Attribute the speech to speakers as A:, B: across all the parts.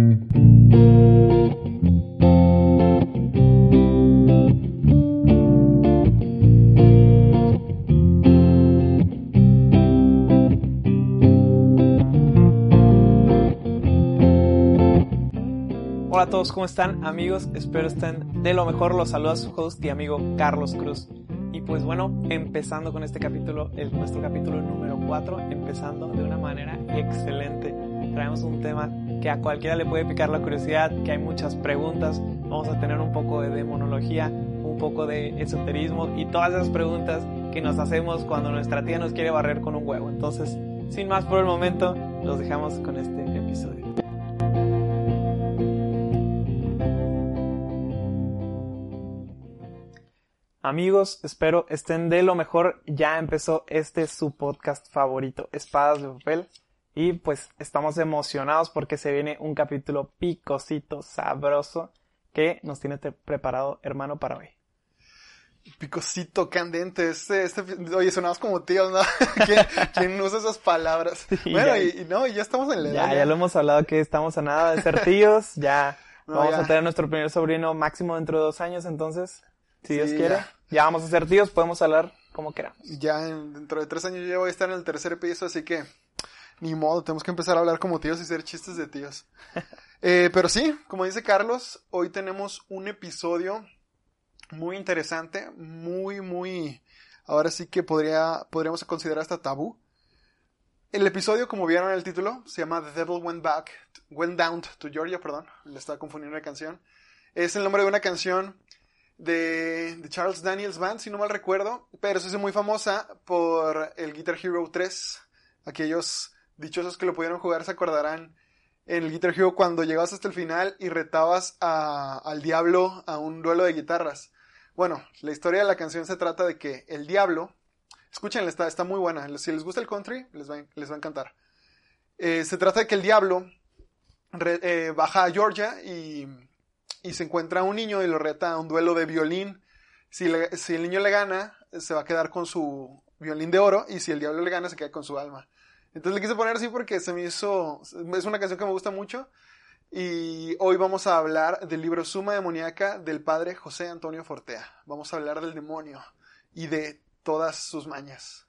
A: Hola a todos, ¿cómo están amigos? Espero estén de lo mejor. Los saluda su host y amigo Carlos Cruz. Y pues bueno, empezando con este capítulo, nuestro capítulo número 4, empezando de una manera excelente. Traemos un tema que a cualquiera le puede picar la curiosidad, que hay muchas preguntas. Vamos a tener un poco de demonología, un poco de esoterismo y todas esas preguntas que nos hacemos cuando nuestra tía nos quiere barrer con un huevo. Entonces, sin más por el momento, los dejamos con este episodio. Amigos, espero estén de lo mejor. Ya empezó este su podcast favorito, Espadas de Papel. Y pues estamos emocionados porque se viene un capítulo picosito, sabroso, que nos tiene preparado hermano para hoy.
B: Picosito, candente, este, este, oye, sonamos como tíos, ¿no? ¿Quién, quién usa esas palabras? Sí, bueno,
A: ya,
B: y, y, no, ya estamos en la
A: Ya,
B: edad.
A: ya lo hemos hablado que estamos a nada de ser tíos, ya
B: No,
A: vamos
B: ya.
A: a tener nuestro primer sobrino máximo dentro de dos años, entonces, si Dios
B: Sí,
A: quiere,
B: ya.
A: ya. vamos a ser tíos, podemos hablar como queramos.
B: Ya en- dentro de tres años yo ya voy a estar en el tercer piso, así que ni modo, tenemos que empezar a hablar como tíos y hacer chistes de tíos. Eh, pero sí, como dice Carlos, hoy tenemos un episodio muy interesante, muy, muy, ahora sí que podría, podríamos considerar hasta tabú. El episodio, como vieron en el título, se llama The Devil Went Back, Went Down to Georgia, perdón, le estaba confundiendo la canción. Es el nombre de una canción de, de Charles Daniels Band, si no mal recuerdo, pero se hizo muy famosa por el Guitar Hero 3. Aquellos dichosos que lo pudieron jugar se acordarán en el Guitar Hero cuando llegabas hasta el final y retabas al diablo a un duelo de guitarras. Bueno, la historia de la canción se trata de que el diablo, escúchenla, está, está muy buena, si les gusta el country, les va, les va a encantar. Eh, se trata de que el diablo eh, baja a Georgia y, y se encuentra a un niño y lo reta a un duelo de violín. Si, si el niño le gana, se va a quedar con su violín de oro y si el diablo le gana, se queda con su alma. Entonces le quise poner así porque se me hizo, es una canción que me gusta mucho. Y hoy vamos a hablar del libro Suma Demoníaca del padre José Antonio Fortea. Vamos a hablar del demonio y de todas sus mañas.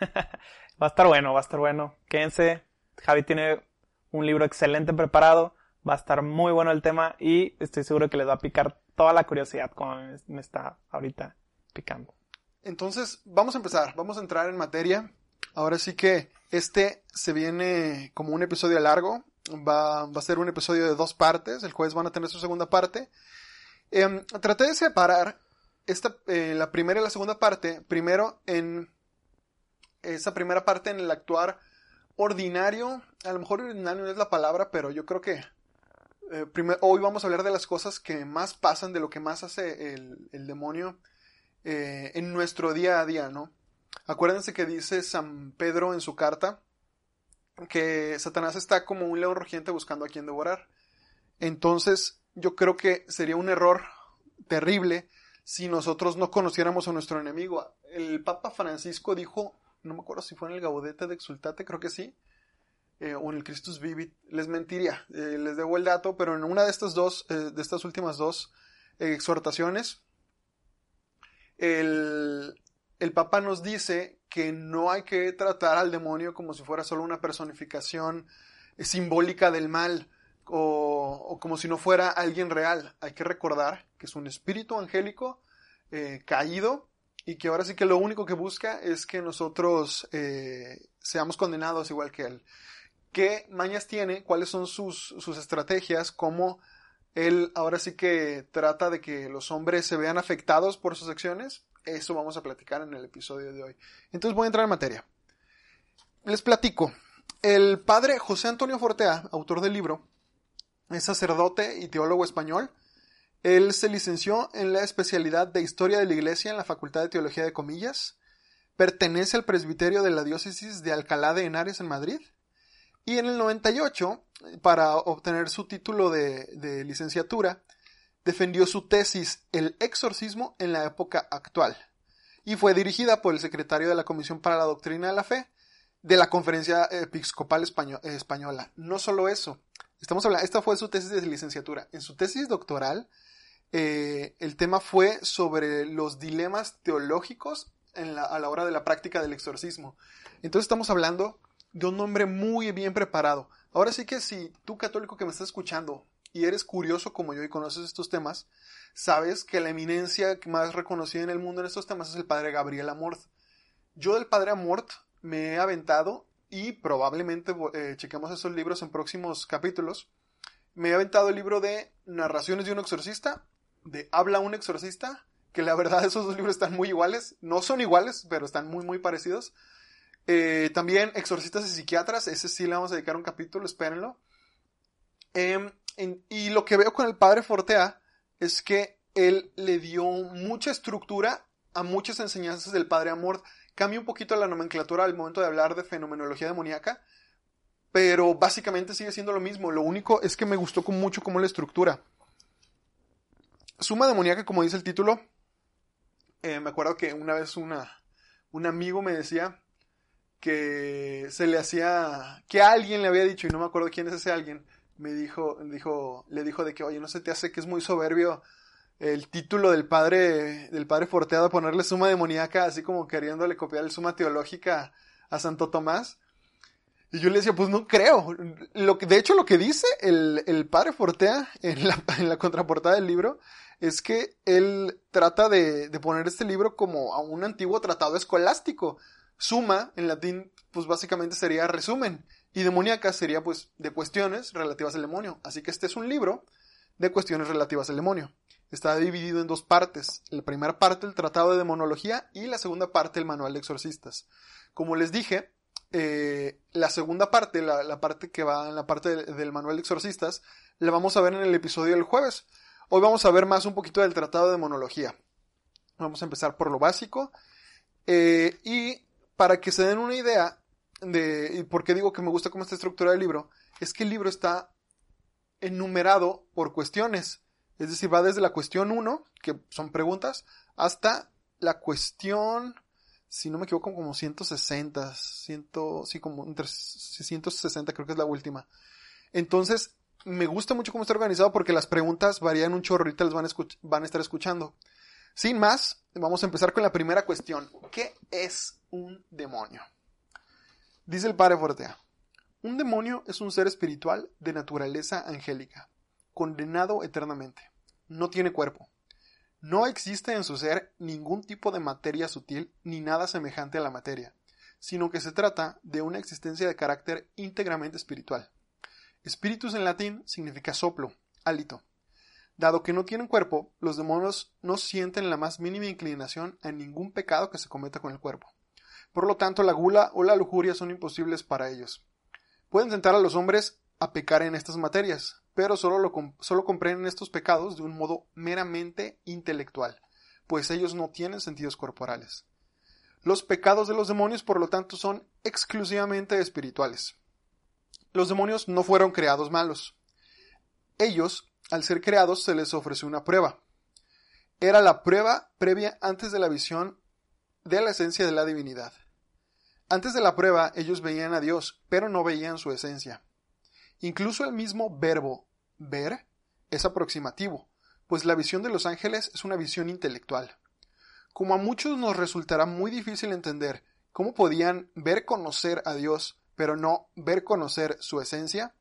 A: Va a estar bueno, va a estar bueno. Quédense, Javi tiene un libro excelente preparado, va a estar muy bueno el tema y estoy seguro que les va a picar toda la curiosidad como me- está ahorita picando.
B: Entonces, vamos a empezar, vamos a entrar en materia. Ahora sí que este se viene como un episodio largo, va, va a ser un episodio de dos partes, el jueves van a tener su segunda parte. Em, traté de separar esta, eh, la primera y la segunda parte, primero en esa primera parte en el actuar ordinario, a lo mejor ordinario no es la palabra, pero yo creo que eh, primer- hoy vamos a hablar de las cosas que más pasan, de lo que más hace el, el demonio eh, en nuestro día a día, ¿no? Acuérdense que dice San Pedro en su carta que Satanás está como un león rugiente buscando a quien devorar. Entonces, yo creo que sería un error terrible si nosotros no conociéramos a nuestro enemigo. El Papa Francisco dijo, no me acuerdo si fue en el Gaudete de Exultate, creo que sí, eh, o en el Christus Vivit, les mentiría, eh, les debo el dato, pero en una de estas dos, eh, de estas últimas dos exhortaciones, el, el Papa nos dice que no hay que tratar al demonio como si fuera solo una personificación eh, simbólica del mal o, como si no fuera alguien real. Hay que recordar que es un espíritu angélico eh, caído y que ahora sí que lo único que busca es que nosotros eh, seamos condenados igual que él. ¿Qué mañas tiene? ¿Cuáles son sus, sus estrategias? ¿Cómo él ahora sí que trata de que los hombres se vean afectados por sus acciones? Eso vamos a platicar en el episodio de hoy. Entonces voy a entrar en materia. Les platico. El padre José Antonio Fortea, autor del libro, es sacerdote y teólogo español. Él se licenció en la especialidad de Historia de la Iglesia en la Facultad de Teología de Comillas. Pertenece al presbiterio de la diócesis de Alcalá de Henares en Madrid. Y en el 98, para obtener su título de, de licenciatura, defendió su tesis El exorcismo en la época actual y fue dirigida por el secretario de la Comisión para la Doctrina de la Fe de la Conferencia Episcopal Españo- Española. No solo eso, Estamos hablando, esta fue su tesis de licenciatura. En su tesis doctoral, eh, el tema fue sobre los dilemas teológicos a la hora de la práctica del exorcismo. Entonces estamos hablando de un hombre muy bien preparado. Ahora sí que si tú católico que me estás escuchando y eres curioso como yo y conoces estos temas, sabes que la eminencia más reconocida en el mundo en estos temas es el padre Gabriel Amort. Yo del padre Amort me he aventado y probablemente eh, chequemos esos libros en próximos capítulos. Me he aventado el libro de Narraciones de un exorcista, de Habla un exorcista, que la verdad esos dos libros están muy iguales. No son iguales, pero están muy, muy parecidos. Eh, también Exorcistas y Psiquiatras, ese sí le vamos a dedicar un capítulo, espérenlo. Y lo que veo con el padre Fortea es que él le dio mucha estructura a muchas enseñanzas del padre Amort Cambia un poquito la nomenclatura al momento de hablar de fenomenología demoníaca, pero básicamente sigue siendo lo mismo. Lo único es que me gustó mucho como la estructura. Suma demoníaca, como dice el título, eh, me acuerdo que una vez una, un amigo me decía que se le hacía, que alguien le había dicho, y no me acuerdo quién es ese alguien, me dijo, dijo, le dijo de que, oye, no se te hace que es muy soberbio el título del padre, del padre Forteado, ponerle suma demoníaca, así como queriéndole copiar el suma teológica a Santo Tomás. Y yo le decía, pues no creo. Lo que, de hecho, lo que dice el, el padre Fortea en la, en la, contraportada del libro es que él trata de, de, poner este libro como a un antiguo tratado escolástico. Suma, en latín, pues básicamente sería resumen. Y demoníaca sería, pues, de cuestiones relativas al demonio. Así que este es un libro de cuestiones relativas al demonio está dividido en dos partes. La primera parte, el Tratado de Demonología, y la segunda parte, el Manual de Exorcistas. Como les dije, eh, la segunda parte, la, parte que va en la parte del, Manual de Exorcistas, la vamos a ver en el episodio del jueves. Hoy vamos a ver más un poquito del Tratado de Demonología. Vamos a empezar por lo básico. Eh, y para que se den una idea de por qué digo que me gusta cómo está estructurado el libro, es que el libro está enumerado por cuestiones. Es decir, va desde la cuestión 1, que son preguntas, hasta la cuestión, si no me equivoco, como 160, 100, sí, como entre 160 creo que es la última. Entonces, me gusta mucho cómo está organizado porque las preguntas varían un chorro, las van a, van a estar escuchando. Sin más, vamos a empezar con la primera cuestión. ¿Qué es un demonio? Dice el padre Fortea. Un demonio es un ser espiritual de naturaleza angélica, condenado eternamente no tiene cuerpo. No existe en su ser ningún tipo de materia sutil ni nada semejante a la materia, sino que se trata de una existencia de carácter íntegramente espiritual. Espíritus en latín significa soplo, hálito. Dado que no tienen cuerpo, los demonios no sienten la más mínima inclinación a ningún pecado que se cometa con el cuerpo. Por lo tanto, la gula o la lujuria son imposibles para ellos. Pueden tentar a los hombres a pecar en estas materias, pero solo, lo, solo comprenden estos pecados de un modo meramente intelectual, pues ellos no tienen sentidos corporales. Los pecados de los demonios, por lo tanto, son exclusivamente espirituales. Los demonios no fueron creados malos. Ellos, al ser creados, se les ofreció una prueba. Era la prueba previa antes de la visión de la esencia de la divinidad. Antes de la prueba, ellos veían a Dios, pero no veían su esencia. Incluso el mismo verbo ver es aproximativo, pues la visión de los ángeles es una visión intelectual. Como a muchos nos resultará muy difícil entender cómo podían ver conocer a Dios, pero no ver conocer su esencia,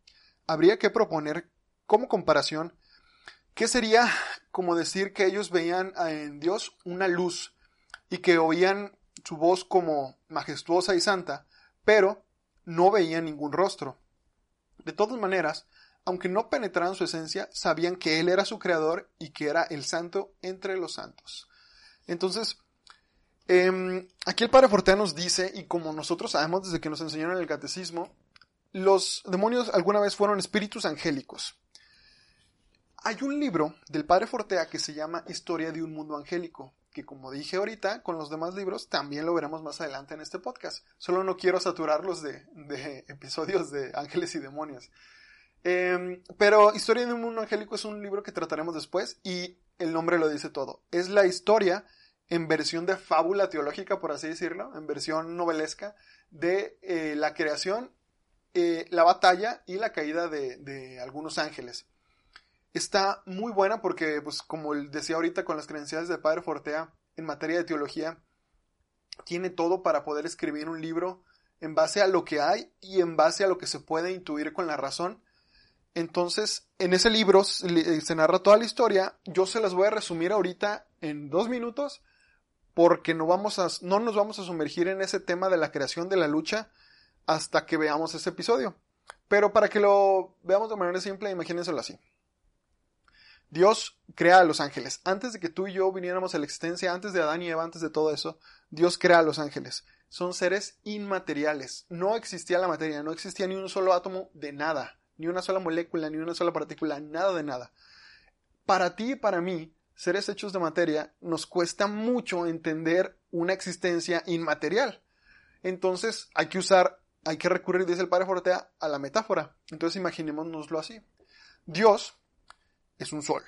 B: habría que proponer como comparación que sería como decir que ellos veían en Dios una luz y que oían su voz como majestuosa y santa, pero no veían ningún rostro. De todas maneras, aunque no penetraran su esencia, sabían que Él era su creador y que era el santo entre los santos. Entonces, em, aquí el Padre Fortea nos dice, y como nosotros sabemos desde que nos enseñaron el catecismo, los demonios alguna vez fueron espíritus angélicos. Hay un libro del Padre Fortea que se llama Historia de un mundo angélico, que como dije ahorita, con los demás libros también lo veremos más adelante en este podcast. Solo no quiero saturarlos de, episodios de ángeles y demonios. Em, pero Historia de un mundo angélico es un libro que trataremos después y el nombre lo dice todo. Es la historia en versión de fábula teológica, por así decirlo, en versión novelesca, de eh, la creación eh, la batalla y la caída de, de, algunos ángeles. Está muy buena porque, pues, como decía ahorita con las credenciales del padre Fortea en materia de teología, tiene todo para poder escribir un libro en base a lo que hay y en base a lo que se puede intuir con la razón. Entonces, en ese libro se narra toda la historia. Yo se las voy a resumir ahorita en dos minutos porque no, vamos a, no nos vamos a sumergir en ese tema de la creación de la lucha hasta que veamos ese episodio. Pero para que lo veamos de manera simple, imagínenselo así. Dios crea a los ángeles. Antes de que tú y yo viniéramos a la existencia, antes de Adán y Eva, antes de todo eso, Dios crea a los ángeles. Son seres inmateriales. No existía la materia, no existía ni un solo átomo de nada, ni una sola molécula, ni una sola partícula, nada de nada. Para ti y para mí, seres hechos de materia, nos cuesta mucho entender una existencia inmaterial. Entonces hay que usar, hay que recurrir, dice el padre Fortea, a la metáfora. Entonces imaginémonoslo así. Dios es un sol.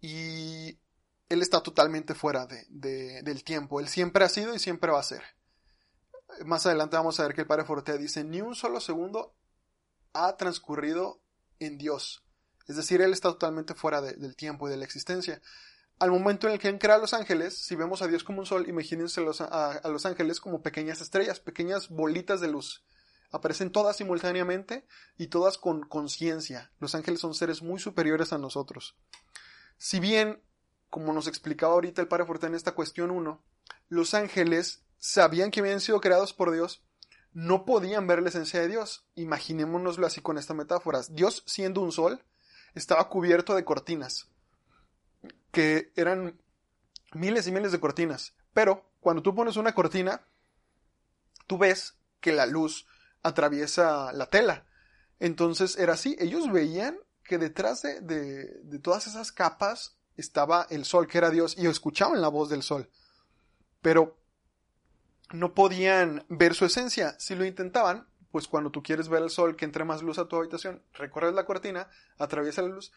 B: Y él está totalmente fuera de, del tiempo. Él siempre ha sido y siempre va a ser. Más adelante vamos a ver que el padre Fortea dice, ni un solo segundo ha transcurrido en Dios. Es decir, Él está totalmente fuera del tiempo y de la existencia. Al momento en el que Él crea a los ángeles, si vemos a Dios como un sol, imagínense a los ángeles como pequeñas estrellas, pequeñas bolitas de luz. Aparecen todas simultáneamente y todas con conciencia. Los ángeles son seres muy superiores a nosotros. Si bien, como nos explicaba ahorita el Padre en esta cuestión 1, los ángeles sabían que habían sido creados por Dios, no podían ver la esencia de Dios. Imaginémonoslo así con esta metáfora. Dios siendo un sol, estaba cubierto de cortinas, que eran miles y miles de cortinas. Pero cuando tú pones una cortina, tú ves que la luz atraviesa la tela. Entonces era así, ellos veían que detrás de, todas esas capas estaba el sol, que era Dios, y escuchaban la voz del sol. Pero no podían ver su esencia. Si lo intentaban, pues cuando tú quieres ver el sol, que entre más luz a tu habitación, recorres la cortina, atraviesa la luz.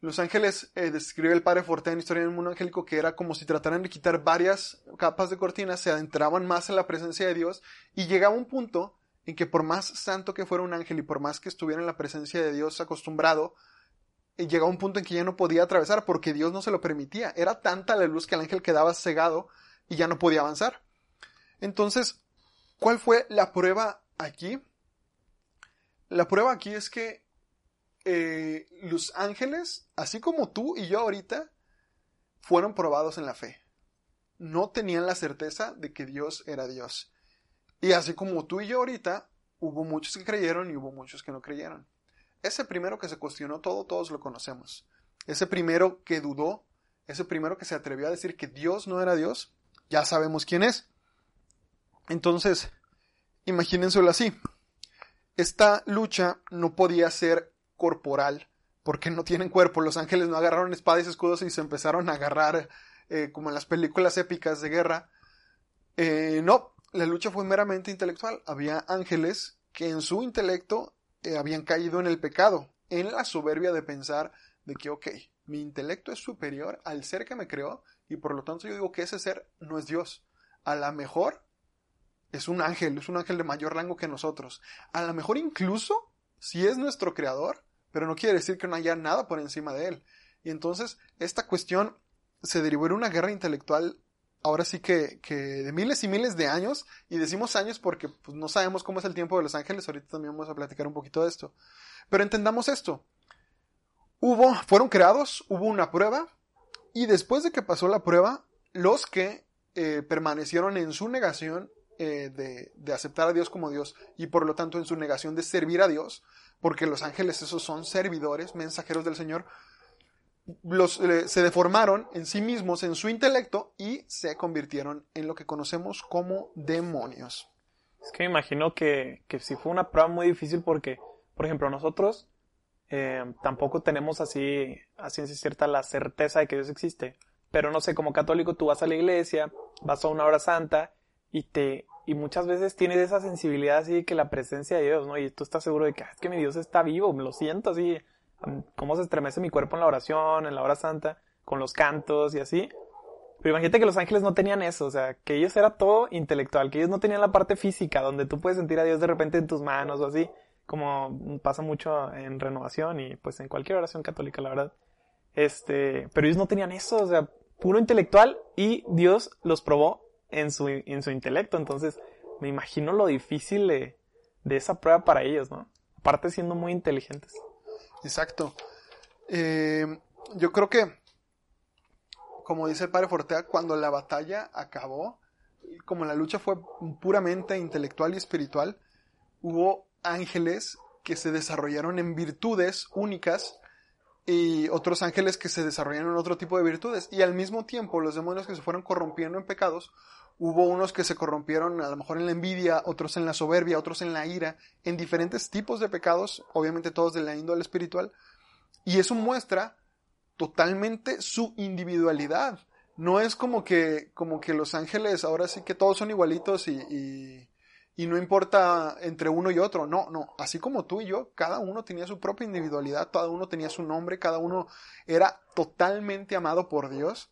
B: Los ángeles, eh, describe el padre Forte en Historia del Mundo Angélico, que era como si trataran de quitar varias capas de cortina, se adentraban más en la presencia de Dios y llegaba un punto en que por más santo que fuera un ángel y por más que estuviera en la presencia de Dios acostumbrado, eh, llegaba un punto en que ya no podía atravesar porque Dios no se lo permitía. Era tanta la luz que el ángel quedaba cegado y ya no podía avanzar. Entonces, ¿cuál fue la prueba aquí? La prueba aquí es que eh, los ángeles, así como tú y yo ahorita, fueron probados en la fe. No tenían la certeza de que Dios era Dios. Y así como tú y yo ahorita, hubo muchos que creyeron y hubo muchos que no creyeron. Ese primero que se cuestionó todo, todos lo conocemos. Ese primero que dudó, ese primero que se atrevió a decir que Dios no era Dios, ya sabemos quién es. Entonces, imagínenselo así. Esta lucha no podía ser corporal porque no tienen cuerpo. Los ángeles no agarraron espadas y escudos y se empezaron a agarrar eh, como en las películas épicas de guerra. Eh, no, la lucha fue meramente intelectual. Había ángeles que en su intelecto eh, habían caído en el pecado, en la soberbia de pensar de que, ok, mi intelecto es superior al ser que me creó y por lo tanto yo digo que ese ser no es Dios. A lo mejor es un ángel, es un ángel de mayor rango que nosotros. A lo mejor incluso si es nuestro creador, pero no quiere decir que no haya nada por encima de él. Y entonces esta cuestión se derivó en una guerra intelectual ahora sí que, que de miles y miles de años, y decimos años porque pues, no sabemos cómo es el tiempo de los ángeles, ahorita también vamos a platicar un poquito de esto. Pero entendamos esto. Hubo, fueron creados, hubo una prueba, y después de que pasó la prueba, los que eh, permanecieron en su negación eh, de, aceptar a Dios como Dios y por lo tanto en su negación de servir a Dios, porque los ángeles esos son servidores, mensajeros del Señor, los, eh, se deformaron en sí mismos, en su intelecto y se convirtieron en lo que conocemos como demonios.
A: Es que me imagino que, que sí fue una prueba muy difícil porque, por ejemplo, nosotros eh, tampoco tenemos así, a ciencia cierta, la certeza de que Dios existe. Pero no sé, como católico tú vas a la iglesia, vas a una hora santa y te y muchas veces tienes esa sensibilidad así de que la presencia de Dios, ¿no? Y tú estás seguro de que ah, es que mi Dios está vivo, lo siento así, cómo se estremece mi cuerpo en la oración, en la hora santa, con los cantos y así. Pero imagínate que los ángeles no tenían eso, o sea, que ellos era todo intelectual, que ellos no tenían la parte física, donde tú puedes sentir a Dios de repente en tus manos o así, como pasa mucho en renovación y pues en cualquier oración católica, la verdad. Este, pero ellos no tenían eso, o sea, puro intelectual y Dios los probó en su, en su intelecto, entonces me imagino lo difícil de, de esa prueba para ellos, ¿no? Aparte siendo muy inteligentes.
B: Exacto. Eh, yo creo que, como dice el padre Fortea, cuando la batalla acabó, como la lucha fue puramente intelectual y espiritual, hubo ángeles que se desarrollaron en virtudes únicas y otros ángeles que se desarrollaron en otro tipo de virtudes. Y al mismo tiempo, los demonios que se fueron corrompiendo en pecados, hubo unos que se corrompieron a lo mejor en la envidia, otros en la soberbia, otros en la ira, en diferentes tipos de pecados, obviamente todos de la índole espiritual. Y eso muestra totalmente su individualidad. No es como que, como que los ángeles ahora sí que todos son igualitos y, y, y no importa entre uno y otro. No, no. Así como tú y yo, cada uno tenía su propia individualidad, cada uno tenía su nombre, cada uno era totalmente amado por Dios.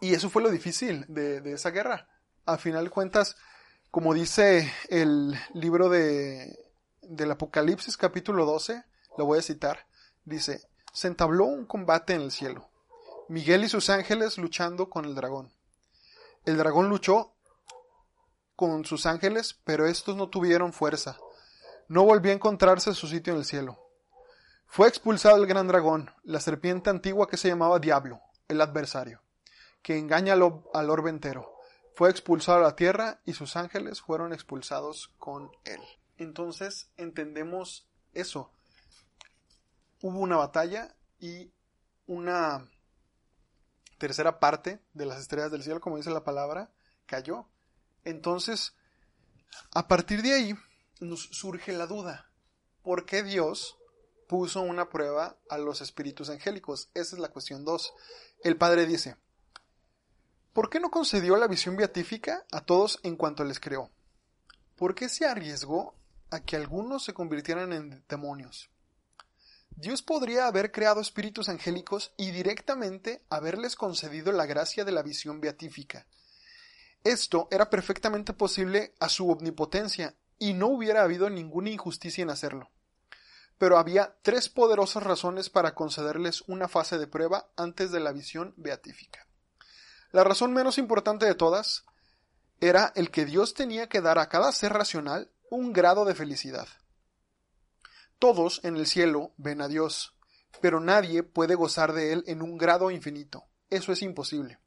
B: Y eso fue lo difícil de, esa guerra. A final de cuentas, como dice el libro de, del Apocalipsis capítulo 12, lo voy a citar, dice, se entabló un combate en el cielo. Miguel y sus ángeles luchando con el dragón. El dragón luchó con sus ángeles, pero estos no tuvieron fuerza. No volvió a encontrarse su sitio en el cielo. Fue expulsado el gran dragón, la serpiente antigua que se llamaba Diablo, el adversario, que engaña al, al orbe entero. Fue expulsado a la tierra y sus ángeles fueron expulsados con él. Entonces entendemos eso. Hubo una batalla y una tercera parte de las estrellas del cielo, como dice la palabra, cayó. Entonces, a partir de ahí nos surge la duda. ¿Por qué Dios puso una prueba a los espíritus angélicos? Esa es la cuestión 2. El Padre dice, ¿por qué no concedió la visión beatífica a todos en cuanto les creó? ¿Por qué se arriesgó a que algunos se convirtieran en demonios? Dios podría haber creado espíritus angélicos y directamente haberles concedido la gracia de la visión beatífica. Esto era perfectamente posible a su omnipotencia y no hubiera habido ninguna injusticia en hacerlo. Pero había tres poderosas razones para concederles una fase de prueba antes de la visión beatífica. La razón menos importante de todas era el que Dios tenía que dar a cada ser racional un grado de felicidad. Todos en el cielo ven a Dios, pero nadie puede gozar de Él en un grado infinito. Eso es imposible.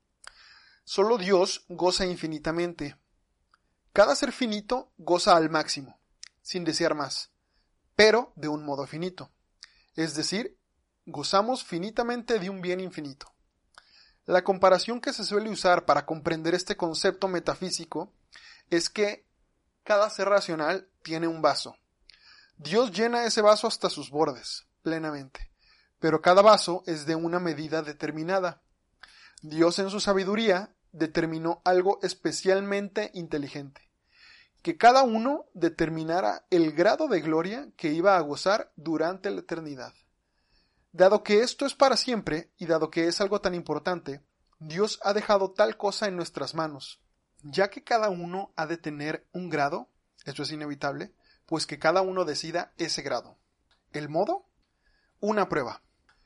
B: Solo Dios goza infinitamente. Cada ser finito goza al máximo, sin desear más, pero de un modo finito. Es decir, gozamos finitamente de un bien infinito. La comparación que se suele usar para comprender este concepto metafísico es que cada ser racional tiene un vaso. Dios llena ese vaso hasta sus bordes, plenamente, pero cada vaso es de una medida determinada. Dios en su sabiduría determinó algo especialmente inteligente, que cada uno determinara el grado de gloria que iba a gozar durante la eternidad. Dado que esto es para siempre, y dado que es algo tan importante, Dios ha dejado tal cosa en nuestras manos, ya que cada uno ha de tener un grado, esto es inevitable, pues que cada uno decida ese grado. ¿El modo? Una prueba.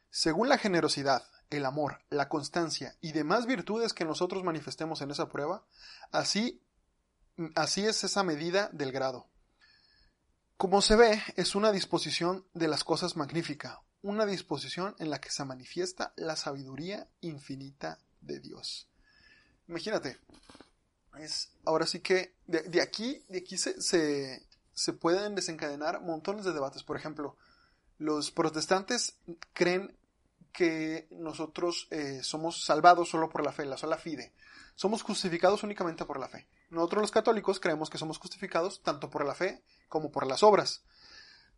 B: Según la generosidad, el amor, la constancia y demás virtudes que nosotros manifestemos en esa prueba, así, así es esa medida del grado. Como se ve, es una disposición de las cosas magnífica, una disposición en la que se manifiesta la sabiduría infinita de Dios. Imagínate, es ahora sí que de, aquí, de aquí se, se, pueden desencadenar montones de debates. Por ejemplo, los protestantes creen que nosotros eh, somos salvados solo por la fe, la sola fide. Somos justificados únicamente por la fe. Nosotros los católicos creemos que somos justificados tanto por la fe como por las obras.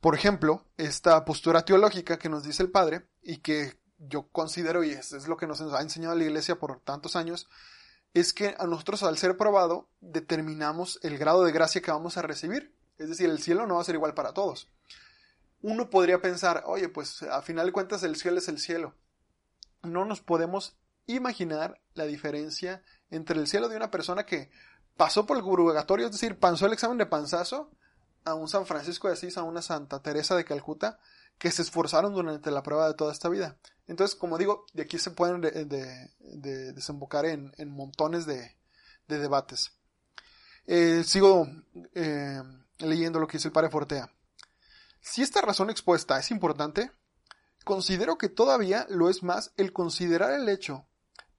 B: Por ejemplo, esta postura teológica que nos dice el Padre y que yo considero, y es, lo que nos ha enseñado la Iglesia por tantos años, es que a nosotros al ser probado determinamos el grado de gracia que vamos a recibir. Es decir, el cielo no va a ser igual para todos uno podría pensar, oye, pues a final de cuentas el cielo es el cielo. No nos podemos imaginar la diferencia entre el cielo de una persona que pasó por el purgatorio, es decir, pasó el examen de panzazo, a un San Francisco de Asís, a una Santa Teresa de Calcuta, que se esforzaron durante la prueba de toda esta vida. Entonces, como digo, de aquí se pueden desembocar en, montones de, debates. Eh, sigo eh, leyendo lo que dice el padre Fortea. Si esta razón expuesta es importante, considero que todavía lo es más el considerar el hecho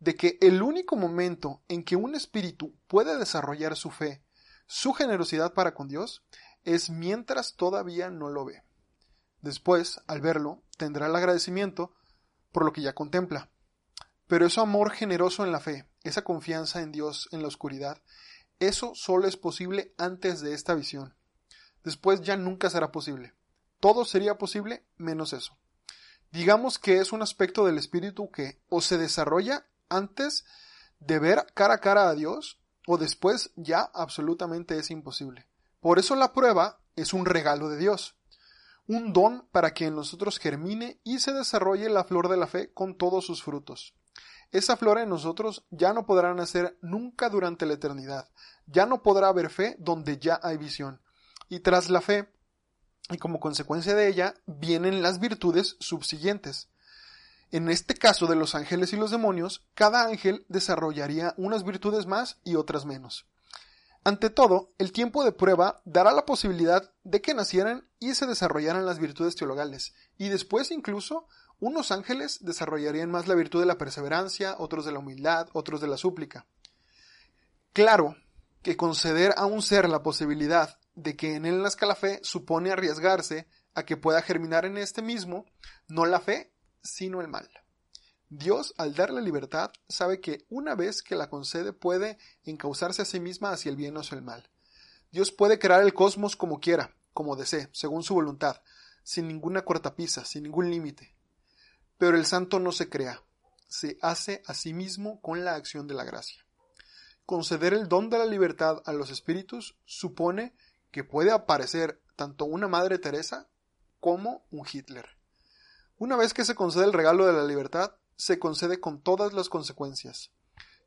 B: de que el único momento en que un espíritu puede desarrollar su fe, su generosidad para con Dios, es mientras todavía no lo ve. Después, al verlo, tendrá el agradecimiento por lo que ya contempla. Pero ese amor generoso en la fe, esa confianza en Dios en la oscuridad, eso solo es posible antes de esta visión. Después ya nunca será posible. Todo sería posible menos eso. Digamos que es un aspecto del espíritu que o se desarrolla antes de ver cara a cara a Dios o después ya absolutamente es imposible. Por eso la prueba es un regalo de Dios, un don para que en nosotros germine y se desarrolle la flor de la fe con todos sus frutos. Esa flor en nosotros ya no podrá nacer nunca durante la eternidad, ya no podrá haber fe donde ya hay visión. Y tras la fe, y como consecuencia de ella, vienen las virtudes subsiguientes. En este caso de los ángeles y los demonios, cada ángel desarrollaría unas virtudes más y otras menos. Ante todo, el tiempo de prueba dará la posibilidad de que nacieran y se desarrollaran las virtudes teologales, y después incluso unos ángeles desarrollarían más la virtud de la perseverancia, otros de la humildad, otros de la súplica. Claro que conceder a un ser la posibilidad de que en él nazca la fe supone arriesgarse a que pueda germinar en este mismo no la fe, sino el mal. Dios, al darle libertad, sabe que una vez que la concede puede encauzarse a sí misma hacia el bien o hacia el mal. Dios puede crear el cosmos como quiera, como desee, según su voluntad, sin ninguna cortapisa, sin ningún límite. Pero el santo no se crea, se hace a sí mismo con la acción de la gracia. Conceder el don de la libertad a los espíritus supone que puede aparecer tanto una Madre Teresa como un Hitler. Una vez que se concede el regalo de la libertad, se concede con todas las consecuencias.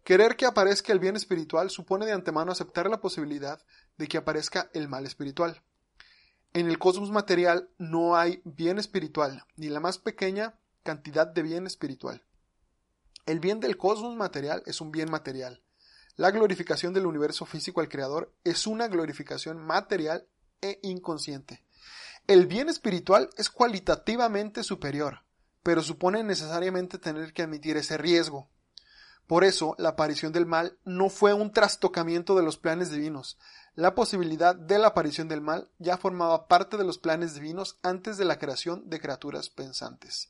B: Querer que aparezca el bien espiritual supone de antemano aceptar la posibilidad de que aparezca el mal espiritual. En el cosmos material no hay bien espiritual, ni la más pequeña cantidad de bien espiritual. El bien del cosmos material es un bien material, la glorificación del universo físico al Creador es una glorificación material e inconsciente. El bien espiritual es cualitativamente superior, pero supone necesariamente tener que admitir ese riesgo. Por eso, la aparición del mal no fue un trastocamiento de los planes divinos. La posibilidad de la aparición del mal ya formaba parte de los planes divinos antes de la creación de criaturas pensantes.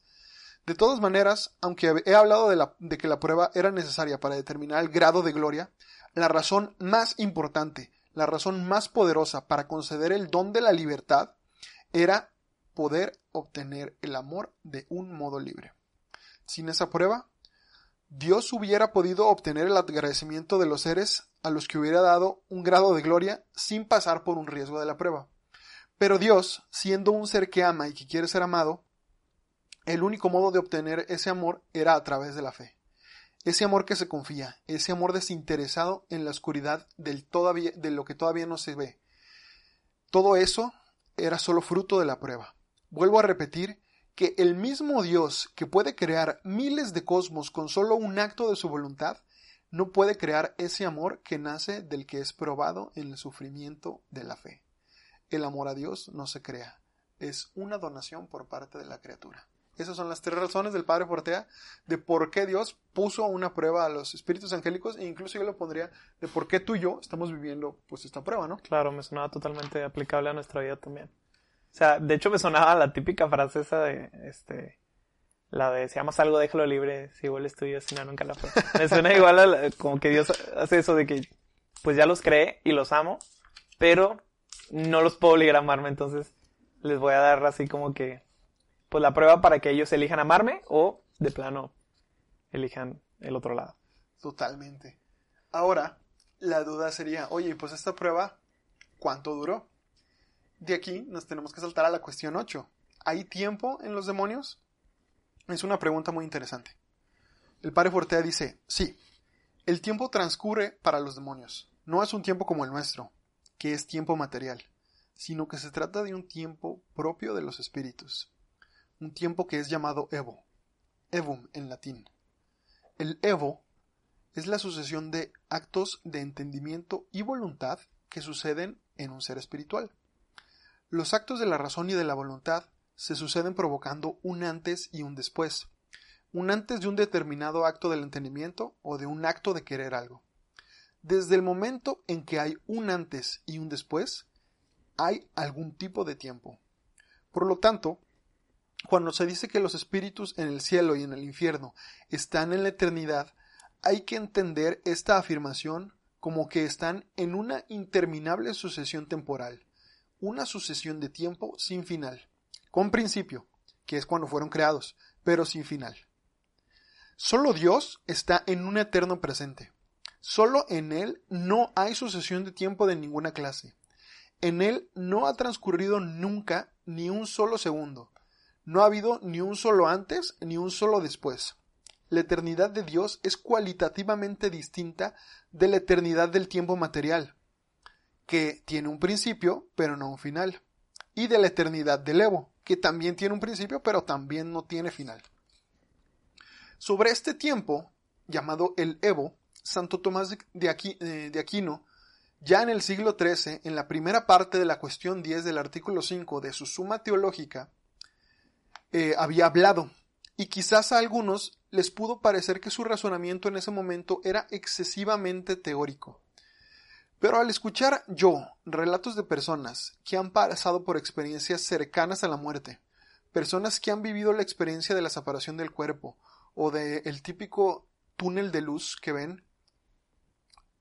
B: De todas maneras, aunque he hablado de, de, que la prueba era necesaria para determinar el grado de gloria, la razón más importante, la razón más poderosa para conceder el don de la libertad era poder obtener el amor de un modo libre. Sin esa prueba, Dios hubiera podido obtener el agradecimiento de los seres a los que hubiera dado un grado de gloria sin pasar por un riesgo de la prueba. Pero Dios, siendo un ser que ama y que quiere ser amado, el único modo de obtener ese amor era a través de la fe. Ese amor que se confía, ese amor desinteresado en la oscuridad del todavía, de lo que todavía no se ve. Todo eso era solo fruto de la prueba. Vuelvo a repetir que el mismo Dios que puede crear miles de cosmos con solo un acto de su voluntad, no puede crear ese amor que nace del que es probado en el sufrimiento de la fe. El amor a Dios no se crea, es una donación por parte de la criatura. Esas son las tres razones del Padre Fortea de por qué Dios puso una prueba a los espíritus angélicos e incluso yo lo pondría de por qué tú y yo estamos viviendo pues esta prueba, ¿no?
A: Claro, me sonaba totalmente aplicable a nuestra vida también. O sea, de hecho me sonaba la típica frase esa de, este, la de si amas algo déjalo libre, si igual es tuyo, si no nunca la fue. Me suena igual a, como que Dios hace eso de que pues ya los cree y los amo, pero no los puedo obligar a amarme, entonces les voy a dar así como que pues la prueba para que ellos elijan amarme o de plano elijan el otro lado.
B: Totalmente. Ahora, la duda sería, oye, pues esta prueba, ¿cuánto duró? De aquí nos tenemos que saltar a la cuestión 8. ¿Hay tiempo en los demonios? Es una pregunta muy interesante. el padre Fortea dice, sí, el tiempo transcurre para los demonios. No es un tiempo como el nuestro, que es tiempo material, sino que se trata de un tiempo propio de los espíritus. Un tiempo que es llamado Evo, Evum en latín. El Evo es la sucesión de actos de entendimiento y voluntad que suceden en un ser espiritual. Los actos de la razón y de la voluntad se suceden provocando un antes y un después, un antes de un determinado acto del entendimiento o de un acto de querer algo. Desde el momento en que hay un antes y un después, hay algún tipo de tiempo. Por lo tanto, cuando se dice que los espíritus en el cielo y en el infierno están en la eternidad, hay que entender esta afirmación como que están en una interminable sucesión temporal, una sucesión de tiempo sin final, con principio, que es cuando fueron creados, pero sin final. Solo Dios está en un eterno presente. Solo en Él no hay sucesión de tiempo de ninguna clase. En Él no ha transcurrido nunca ni un solo segundo. No ha habido ni un solo antes ni un solo después la eternidad de Dios es cualitativamente distinta de la eternidad del tiempo material, que tiene un principio, pero no un final, y de la eternidad del Evo, que también tiene un principio, pero también no tiene final. Sobre este tiempo, llamado el Evo, Santo Tomás de, eh, Aquino, ya en el siglo XIII, en la primera parte de la cuestión 10 del artículo 5 de su Suma Teológica, eh, había hablado, y quizás a algunos les pudo parecer que su razonamiento en ese momento era excesivamente teórico. Pero al escuchar yo relatos de personas que han pasado por experiencias cercanas a la muerte, personas que han vivido la experiencia de la separación del cuerpo o del el típico túnel de luz que ven,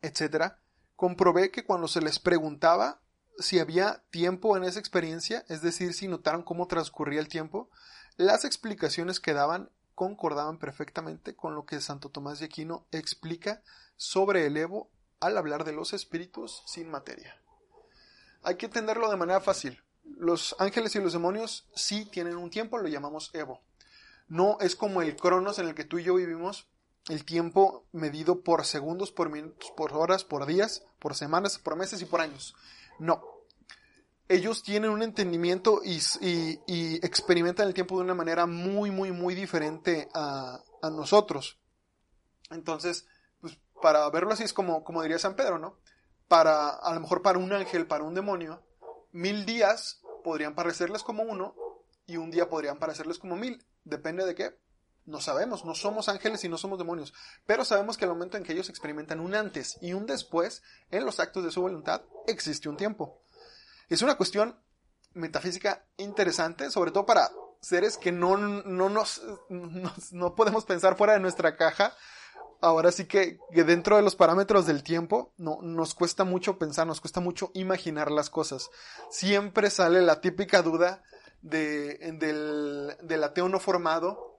B: etc., comprobé que cuando se les preguntaba si había tiempo en esa experiencia, es decir, si notaron cómo transcurría el tiempo, las explicaciones que daban concordaban perfectamente con lo que Santo Tomás de Aquino explica sobre el Evo al hablar de los espíritus sin materia. Hay que entenderlo de manera fácil. Los ángeles y los demonios sí tienen un tiempo, lo llamamos Evo. No es como el Cronos en el que tú y yo vivimos, el tiempo medido por segundos, por minutos, por horas, por días, por semanas, por meses y por años. No, ellos tienen un entendimiento y, experimentan el tiempo de una manera muy, muy, muy diferente a, nosotros. Entonces, para verlo así es como, como diría San Pedro, ¿no? Para, a lo mejor para un ángel, para un demonio, mil días podrían parecerles como uno y un día podrían parecerles como mil. Depende de qué. No sabemos, no somos ángeles y no somos demonios, pero sabemos que al momento en que ellos experimentan un antes y un después en los actos de su voluntad, existe un tiempo. Es una cuestión metafísica interesante, sobre todo para seres que no, no nos, no podemos pensar fuera de nuestra caja. Ahora sí que, dentro de los parámetros del tiempo no, nos cuesta mucho pensar, nos cuesta mucho imaginar las cosas. Siempre sale la típica duda de, del, del ateo no formado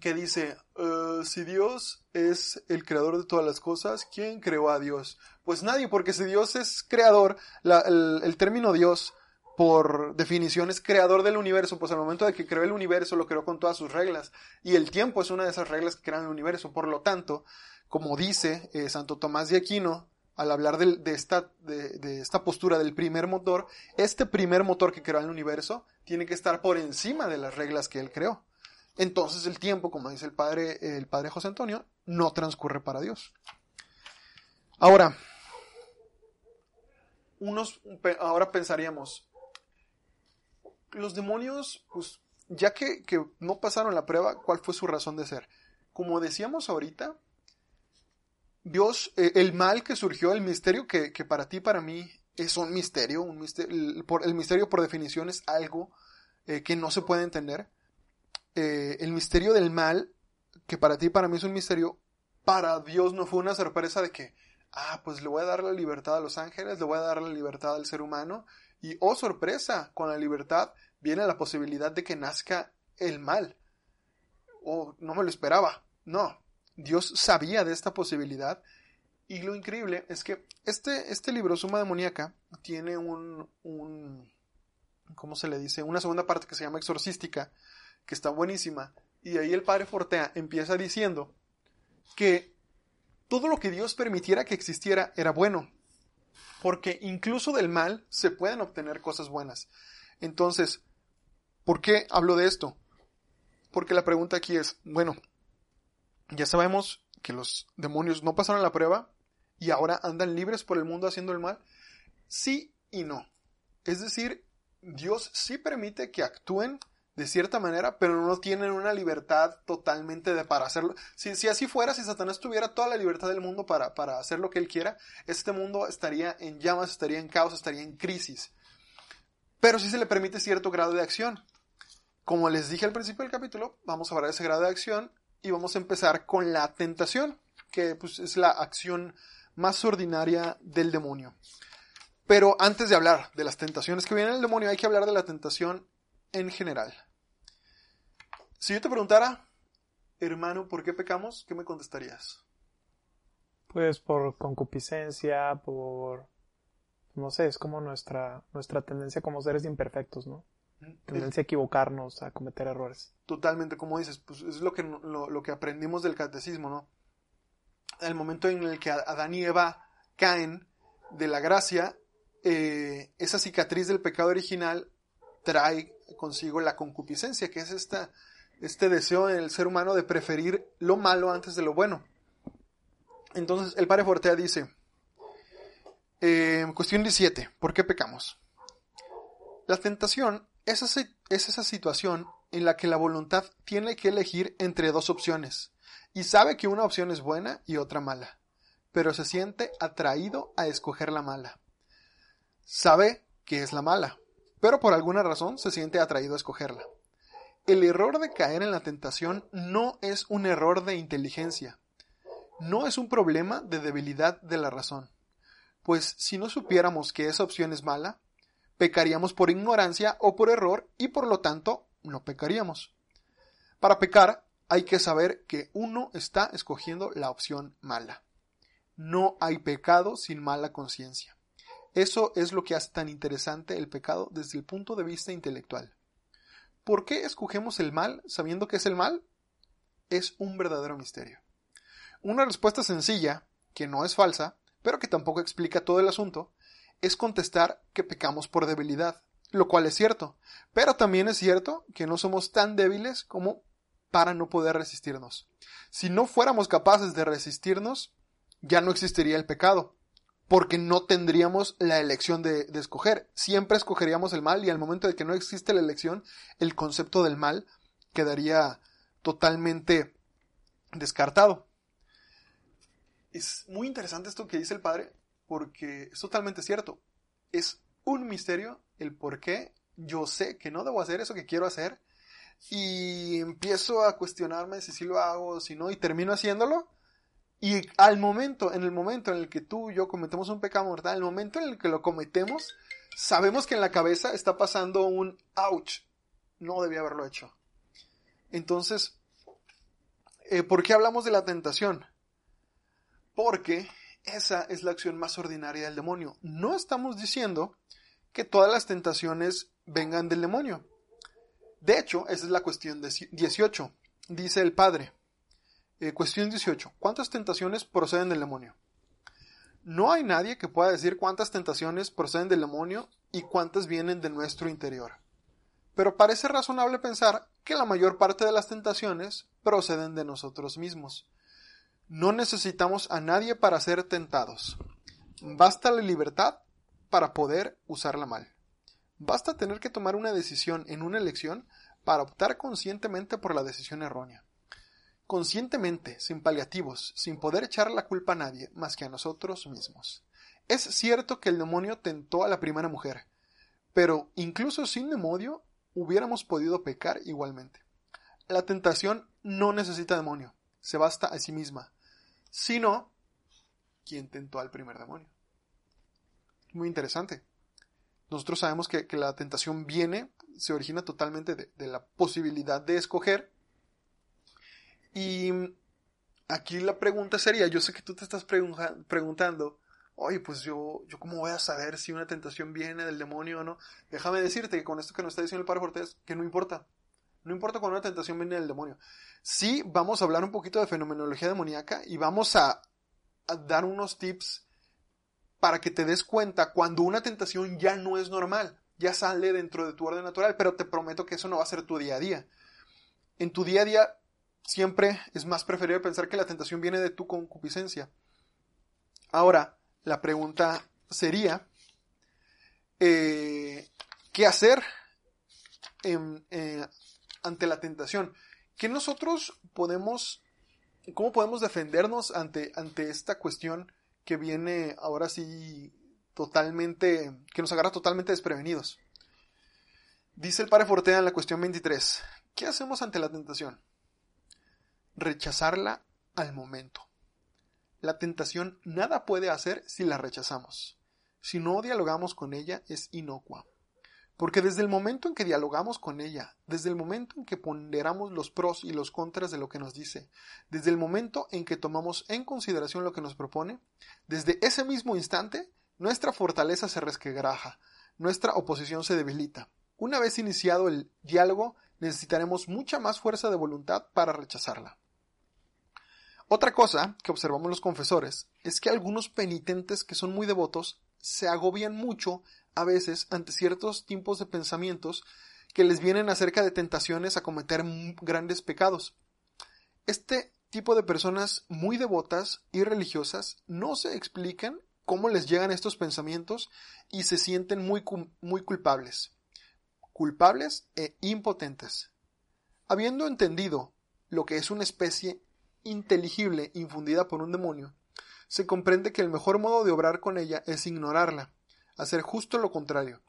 B: que dice, eh, si Dios es el creador de todas las cosas, ¿quién creó a Dios? Pues nadie, porque si Dios es creador, el, término Dios, por definición, es creador del universo, pues al momento de que creó el universo, lo creó con todas sus reglas. Y el tiempo es una de esas reglas que crean el universo. Por lo tanto, como dice eh, Santo Tomás de Aquino, al hablar de, esta, de, esta postura del primer motor, este primer motor que creó el universo tiene que estar por encima de las reglas que él creó. Entonces el tiempo, como dice el padre, el padre José Antonio, no transcurre para Dios. Ahora, unos ahora pensaríamos, los demonios, pues, ya que, no pasaron la prueba, ¿cuál fue su razón de ser? Como decíamos ahorita, Dios, eh, el mal que surgió, el misterio que, para ti, para mí, es un misterio, un misterio el, por, el misterio por definición es algo eh, que no se puede entender. Eh, el misterio del mal, que para ti para mí es un misterio, para Dios no fue una sorpresa de que, ah, pues le voy a dar la libertad a los ángeles, le voy a dar la libertad al ser humano, y oh sorpresa, con la libertad viene la posibilidad de que nazca el mal. Oh, no me lo esperaba. No, Dios sabía de esta posibilidad. Y lo increíble es que este, este libro, Suma Demoníaca, tiene un, un, ¿cómo se le dice? Una segunda parte que se llama Exorcística, que está buenísima, Y ahí el padre Fortea empieza diciendo que todo lo que Dios permitiera que existiera era bueno, porque incluso del mal se pueden obtener cosas buenas. Entonces, ¿por qué hablo de esto? Porque la pregunta aquí es, bueno, ya sabemos que los demonios no pasaron la prueba y ahora andan libres por el mundo haciendo el mal. Sí y no. Es decir, Dios sí permite que actúen de cierta manera, pero no tienen una libertad totalmente de para hacerlo. Si, si así fuera, si Satanás tuviera toda la libertad del mundo para, para hacer lo que él quiera, este mundo estaría en llamas, estaría en caos, estaría en crisis. Pero sí se le permite cierto grado de acción. Como les dije al principio del capítulo, vamos a hablar de ese grado de acción y vamos a empezar con la tentación, que pues, es la acción más ordinaria del demonio. Pero antes de hablar de las tentaciones que vienen del demonio, hay que hablar de la tentación en general. Si yo te preguntara, hermano, ¿por qué pecamos? ¿Qué me contestarías?
A: Pues por concupiscencia, por... No sé, es como nuestra, nuestra tendencia como seres imperfectos, ¿no? Tendencia a equivocarnos, a cometer errores.
B: Totalmente, como dices, pues es lo que, lo, lo que aprendimos del catecismo, ¿no? El momento en el que Adán y Eva caen de la gracia, eh, esa cicatriz del pecado original trae consigo la concupiscencia, que es esta, este deseo en el ser humano de preferir lo malo antes de lo bueno. Entonces, el padre Fortea dice, eh, cuestión 17, ¿por qué pecamos? La tentación es es esa situación en la que la voluntad tiene que elegir entre dos opciones y sabe que una opción es buena y otra mala, pero se siente atraído a escoger la mala. Sabe que es la mala, pero por alguna razón se siente atraído a escogerla. El error de caer en la tentación no es un error de inteligencia, no es un problema de debilidad de la razón, pues si no supiéramos que esa opción es mala, pecaríamos por ignorancia o por error y por lo tanto no pecaríamos. Para pecar hay que saber que uno está escogiendo la opción mala. No hay pecado sin mala conciencia. Eso es lo que hace tan interesante el pecado desde el punto de vista intelectual. ¿Por qué escogemos el mal sabiendo que es el mal? Es un verdadero misterio. Una respuesta sencilla, que no es falsa, pero que tampoco explica todo el asunto, es contestar que pecamos por debilidad, lo cual es cierto, pero también es cierto que no somos tan débiles como para no poder resistirnos. Si no fuéramos capaces de resistirnos, ya no existiría el pecado, porque no tendríamos la elección de, escoger. Siempre escogeríamos el mal y al momento de que no existe la elección, el concepto del mal quedaría totalmente descartado. Es muy interesante esto que dice el padre, porque es totalmente cierto. Es un misterio el por qué yo sé que no debo hacer eso que quiero hacer y empiezo a cuestionarme si sí lo hago o si no y termino haciéndolo y al momento, en el momento en el que tú y yo cometemos un pecado mortal, el momento en el que lo cometemos, sabemos que en la cabeza está pasando un ouch. No debía haberlo hecho. Entonces, eh, ¿por qué hablamos de la tentación? Porque esa es la acción más ordinaria del demonio. No estamos diciendo que todas las tentaciones vengan del demonio. De hecho, esa es la cuestión 18. Dice el Padre. Eh, cuestión 18. ¿Cuántas tentaciones proceden del demonio? No hay nadie que pueda decir cuántas tentaciones proceden del demonio y cuántas vienen de nuestro interior. Pero parece razonable pensar que la mayor parte de las tentaciones proceden de nosotros mismos. No necesitamos a nadie para ser tentados. Basta la libertad para poder usarla mal. Basta tener que tomar una decisión en una elección para optar conscientemente por la decisión errónea conscientemente, sin paliativos, sin poder echar la culpa a nadie más que a nosotros mismos. Es cierto que el demonio tentó a la primera mujer, pero incluso sin demonio hubiéramos podido pecar igualmente. La tentación no necesita demonio, se basta a sí misma, sino quien tentó al primer demonio. Muy interesante. Nosotros sabemos que, la tentación viene, se origina totalmente de la posibilidad de escoger y aquí la pregunta sería, yo sé que tú te estás preguntando, oye, pues yo, yo cómo voy a saber si una tentación viene del demonio o no. Déjame decirte que con esto que nos está diciendo el Padre Cortés, que no importa. No importa cuando una tentación viene del demonio. Sí, vamos a hablar un poquito de fenomenología demoníaca y vamos a, a dar unos tips para que te des cuenta cuando una tentación ya no es normal, ya sale dentro de tu orden natural, pero te prometo que eso no va a ser tu día a día. En tu día a día siempre es más preferible pensar que la tentación viene de tu concupiscencia. Ahora, la pregunta sería, eh, ¿qué hacer eh, ante la tentación? ¿Qué nosotros podemos, cómo podemos defendernos ante, ante esta cuestión que viene ahora sí totalmente, que nos agarra totalmente desprevenidos? Dice el padre Fortea en la cuestión 23, ¿qué hacemos ante la tentación? Rechazarla al momento. La tentación nada puede hacer si la rechazamos. Si no dialogamos con ella es inocua. Porque desde el momento en que dialogamos con ella, desde el momento en que ponderamos los pros y los contras de lo que nos dice, desde el momento en que tomamos en consideración lo que nos propone, desde ese mismo instante, nuestra fortaleza se resquebraja, nuestra oposición se debilita. Una vez iniciado el diálogo, necesitaremos mucha más fuerza de voluntad para rechazarla. Otra cosa que observamos los confesores es que algunos penitentes que son muy devotos se agobian mucho a veces ante ciertos tipos de pensamientos que les vienen acerca de tentaciones a cometer grandes pecados. Este tipo de personas muy devotas y religiosas no se explican cómo les llegan estos pensamientos y se sienten muy, muy culpables. Culpables e impotentes. Habiendo entendido lo que es una especie inteligible infundida por un demonio, se comprende que el mejor modo de obrar con ella es ignorarla, hacer justo lo contrario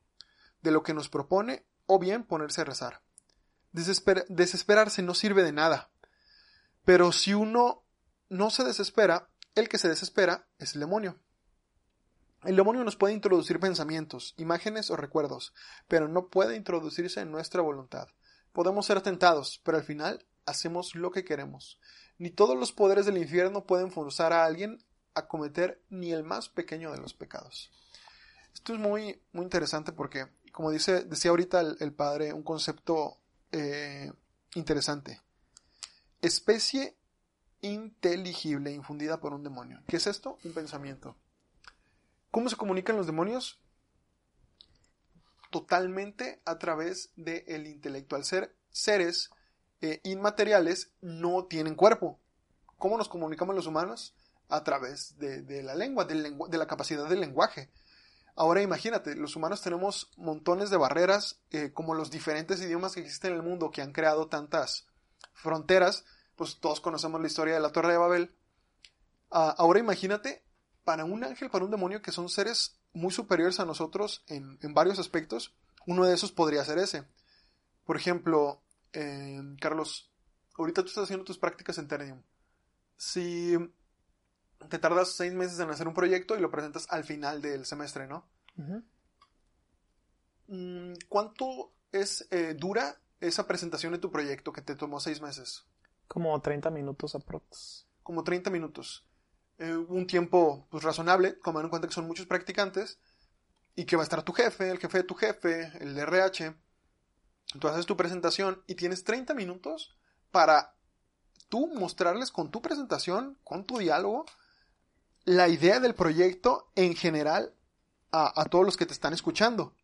B: de lo que nos propone o bien ponerse a rezar. desesperarse no sirve de nada. Pero si uno no se desespera, el que se desespera es el demonio. El demonio nos puede introducir pensamientos, imágenes o recuerdos, pero no puede introducirse en nuestra voluntad. Podemos ser tentados, pero al final hacemos lo que queremos. Ni todos los poderes del infierno pueden forzar a alguien a cometer ni el más pequeño de los pecados. Esto es muy, muy interesante porque, como dice, decía ahorita el, padre, un concepto eh, interesante. Especie inteligible infundida por un demonio. ¿Qué es esto? Un pensamiento. ¿Cómo se comunican los demonios? Totalmente a través del intelectual. Ser seres eh, inmateriales no tienen cuerpo. ¿Cómo nos comunicamos los humanos? A través de, la lengua, de la capacidad del lenguaje. Ahora imagínate, los humanos tenemos montones de barreras, eh, como los diferentes idiomas que existen en el mundo, que han creado tantas fronteras, pues todos conocemos la historia de la Torre de Babel. Ah, ahora imagínate, para un ángel, para un demonio, que son seres muy superiores a nosotros en, en varios aspectos, uno de esos podría ser ese. Por ejemplo, Carlos, ahorita tú estás haciendo tus prácticas en Ternium. Si te tardas seis meses en hacer un proyecto y lo presentas al final del semestre, ¿no? Mm, ¿Cuánto es eh, dura esa presentación de tu proyecto que te tomó seis meses?
A: Como 30 minutos aprox.
B: Como 30 minutos. Eh, un tiempo pues, razonable, tomando en cuenta que son muchos practicantes y que va a estar tu jefe, el jefe de tu jefe, el RH, Tú haces tu presentación y tienes 30 minutos para tú mostrarles con tu presentación, con tu diálogo, la idea del proyecto en general a, todos los que te están escuchando.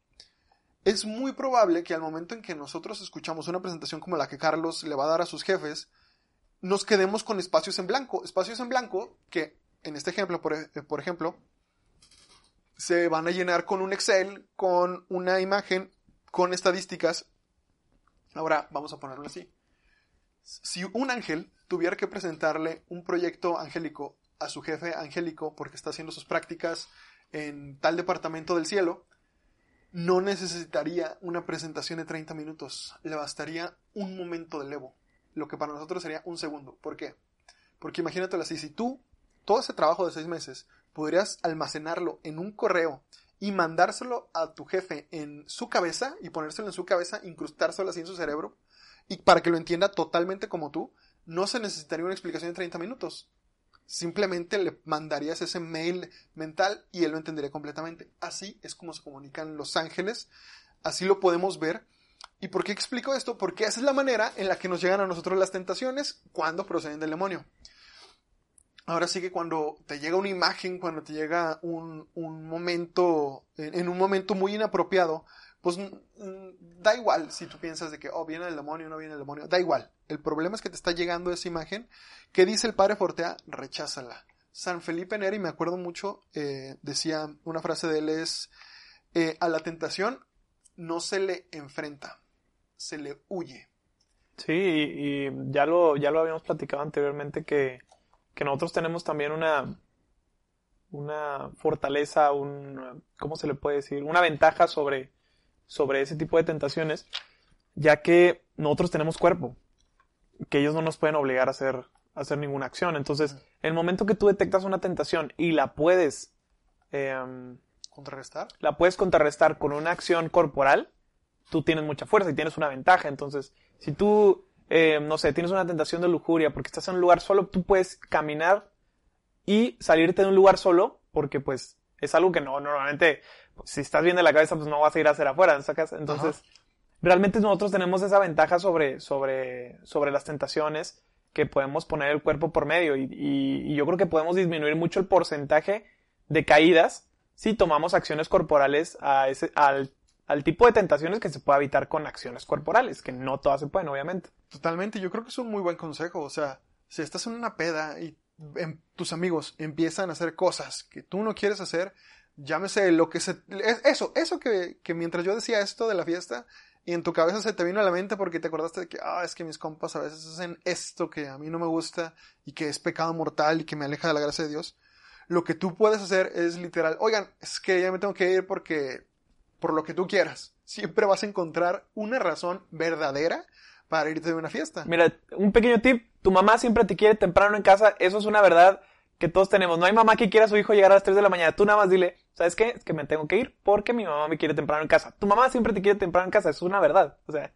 B: Es muy probable que al momento en que nosotros escuchamos una presentación como la que Carlos le va a dar a sus jefes, nos quedemos con espacios en blanco. Espacios en blanco que, en este ejemplo, por, eh, por ejemplo, se van a llenar con un Excel, con una imagen, con estadísticas Ahora vamos a ponerlo así. Si un ángel tuviera que presentarle un proyecto angélico a su jefe angélico porque está haciendo sus prácticas en tal departamento del cielo, no necesitaría una presentación de 30 minutos, le bastaría un momento de levo, lo que para nosotros sería un segundo. ¿Por qué? Porque imagínatelo así, si tú todo ese trabajo de seis meses podrías almacenarlo en un correo y mandárselo a tu jefe en su cabeza y ponérselo en su cabeza, incrustárselo así en su cerebro y para que lo entienda totalmente como tú, no se necesitaría una explicación de 30 minutos. Simplemente le mandarías ese mail mental y él lo entendería completamente. Así es como se comunican los ángeles. Así lo podemos ver ¿Y por qué explico esto? Porque esa es la manera en la que nos llegan a nosotros las tentaciones cuando proceden del demonio. Ahora sí que cuando te llega una imagen, cuando te llega un, un momento, en, un momento muy inapropiado, pues mm, da igual si tú piensas de que, oh, viene el demonio, no viene el demonio, da igual. El problema es que te está llegando esa imagen. ¿Qué dice el padre Fortea? Recházala. San Felipe Neri, me acuerdo mucho, eh, decía, una frase de él es, eh, a la tentación no se le enfrenta, se le huye.
A: Sí, y, y ya, lo, ya lo habíamos platicado anteriormente que, que nosotros tenemos también una, una fortaleza, un, ¿cómo se le puede decir? Una ventaja sobre, sobre ese tipo de tentaciones, ya que nosotros tenemos cuerpo, que ellos no nos pueden obligar a hacer, a hacer ninguna acción. Entonces, el momento que tú detectas una tentación y la puedes, eh,
B: ¿Contrarrestar?
A: La puedes contrarrestar con una acción corporal, tú tienes mucha fuerza y tienes una ventaja. Entonces, si tú, eh, no sé, tienes una tentación de lujuria porque estás en un lugar solo, tú puedes caminar y salirte de un lugar solo porque pues es algo que no, normalmente, pues, si estás bien de la cabeza, pues no vas a ir a hacer afuera, ¿sacas? Entonces, Ajá. realmente nosotros tenemos esa ventaja sobre, sobre, sobre las tentaciones que podemos poner el cuerpo por medio y, y, y yo creo que podemos disminuir mucho el porcentaje de caídas si tomamos acciones corporales a ese, al, al tipo de tentaciones que se puede evitar con acciones corporales, que no todas se pueden, obviamente.
B: Totalmente, yo creo que es un muy buen consejo. O sea, si estás en una peda y en, tus amigos empiezan a hacer cosas que tú no quieres hacer, llámese lo que se... Eso, eso que, que mientras yo decía esto de la fiesta, y en tu cabeza se te vino a la mente porque te acordaste de que, ah, es que mis compas a veces hacen esto que a mí no me gusta y que es pecado mortal y que me aleja de la gracia de Dios lo que tú puedes hacer es literal, oigan, es que ya me tengo que ir porque, por lo que tú quieras. Siempre vas a encontrar una razón verdadera para irte de una fiesta.
A: Mira, un pequeño tip, tu mamá siempre te quiere temprano en casa, eso es una verdad que todos tenemos. No hay mamá que quiera a su hijo llegar a las 3 de la mañana. Tú nada más dile, ¿sabes qué? Es que me tengo que ir porque mi mamá me quiere temprano en casa. Tu mamá siempre te quiere temprano en casa, eso es una verdad. O sea,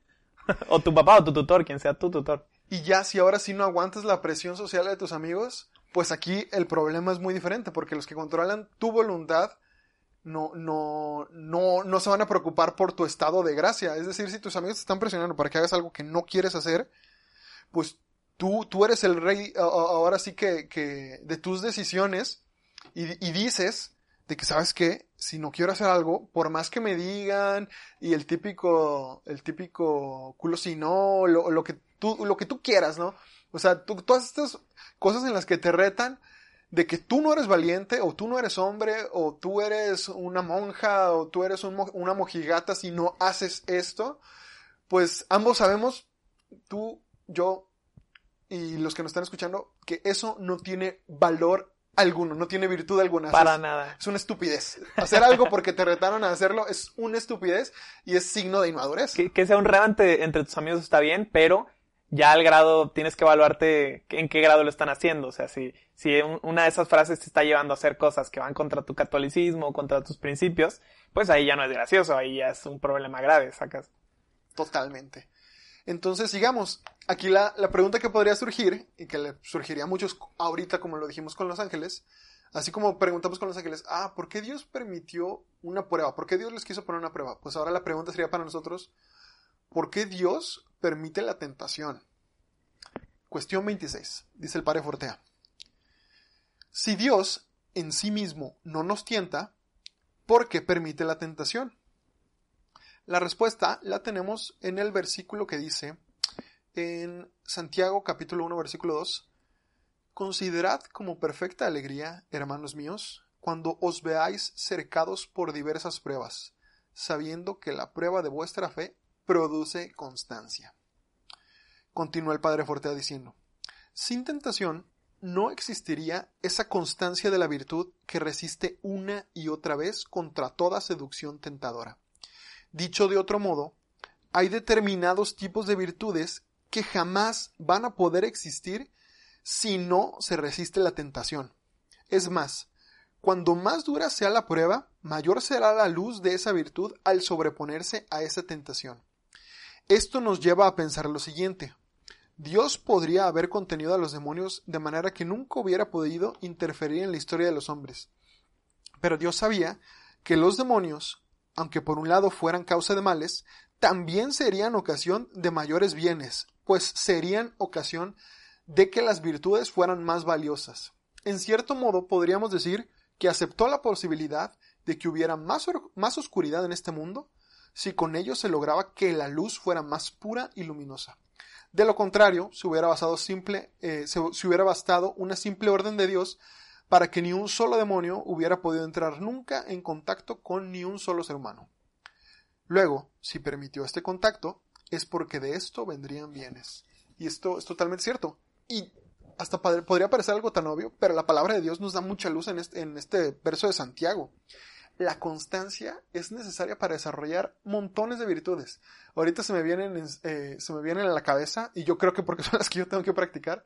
A: o tu papá o tu tutor, quien sea tu tutor.
B: Y ya, si ahora sí no aguantas la presión social de tus amigos, pues aquí el problema es muy diferente, porque los que controlan tu voluntad no, no, no, no se van a preocupar por tu estado de gracia. Es decir, si tus amigos te están presionando para que hagas algo que no quieres hacer, pues tú, tú eres el rey, ahora sí que, que de tus decisiones, y, y dices de que, ¿sabes qué? Si no quiero hacer algo, por más que me digan, y el típico, el típico culo si no, lo, lo que tú, lo que tú quieras, ¿no? O sea, todas estas cosas en las que te retan de que tú no eres valiente, o tú no eres hombre, o tú eres una monja, o tú eres un, una mojigata si no haces esto, pues ambos sabemos, tú, yo y los que nos están escuchando, que eso no tiene valor alguno, no tiene virtud alguna.
A: Para
B: es,
A: nada.
B: Es una estupidez. Hacer algo porque te retaron a hacerlo es una estupidez y es signo de inmadurez.
A: Que, que sea un rebante entre tus amigos está bien, pero ya al grado tienes que evaluarte en qué grado lo están haciendo. O sea, si, si una de esas frases te está llevando a hacer cosas que van contra tu catolicismo, contra tus principios, pues ahí ya no es gracioso, ahí ya es un problema grave, sacas.
B: Totalmente. Entonces, sigamos. Aquí la, la pregunta que podría surgir, y que le surgiría a muchos ahorita, como lo dijimos con los ángeles, así como preguntamos con los ángeles, ah, ¿por qué Dios permitió una prueba? ¿Por qué Dios les quiso poner una prueba? Pues ahora la pregunta sería para nosotros, ¿por qué Dios permite la tentación? Cuestión 26, dice el padre Fortea. Si Dios en sí mismo no nos tienta, ¿por qué permite la tentación? La respuesta la tenemos en el versículo que dice en Santiago capítulo 1 versículo 2, Considerad como perfecta alegría, hermanos míos, cuando os veáis cercados por diversas pruebas, sabiendo que la prueba de vuestra fe produce constancia. Continúa el Padre Fortea diciendo, sin tentación no existiría esa constancia de la virtud que resiste una y otra vez contra toda seducción tentadora. Dicho de otro modo, hay determinados tipos de virtudes que jamás van a poder existir si no se resiste la tentación. Es más, cuando más dura sea la prueba, mayor será la luz de esa virtud al sobreponerse a esa tentación. Esto nos lleva a pensar lo siguiente. Dios podría haber contenido a los demonios de manera que nunca hubiera podido interferir en la historia de los hombres. Pero Dios sabía que los demonios, aunque por un lado fueran causa de males, también serían ocasión de mayores bienes, pues serían ocasión de que las virtudes fueran más valiosas. En cierto modo podríamos decir que aceptó la posibilidad de que hubiera más, más oscuridad en este mundo si con ello se lograba que la luz fuera más pura y luminosa. De lo contrario, se hubiera, basado simple, eh, hubiera bastado una simple orden de Dios para que ni un solo demonio hubiera podido entrar nunca en contacto con ni un solo ser humano. Luego, si permitió este contacto, es porque de esto vendrían bienes. Y esto es totalmente cierto. Y hasta podría parecer algo tan obvio, pero la palabra de Dios nos da mucha luz en este verso de Santiago la constancia es necesaria para desarrollar montones de virtudes. Ahorita se me vienen, eh, se me vienen a la cabeza, y yo creo que porque son las que yo tengo que practicar.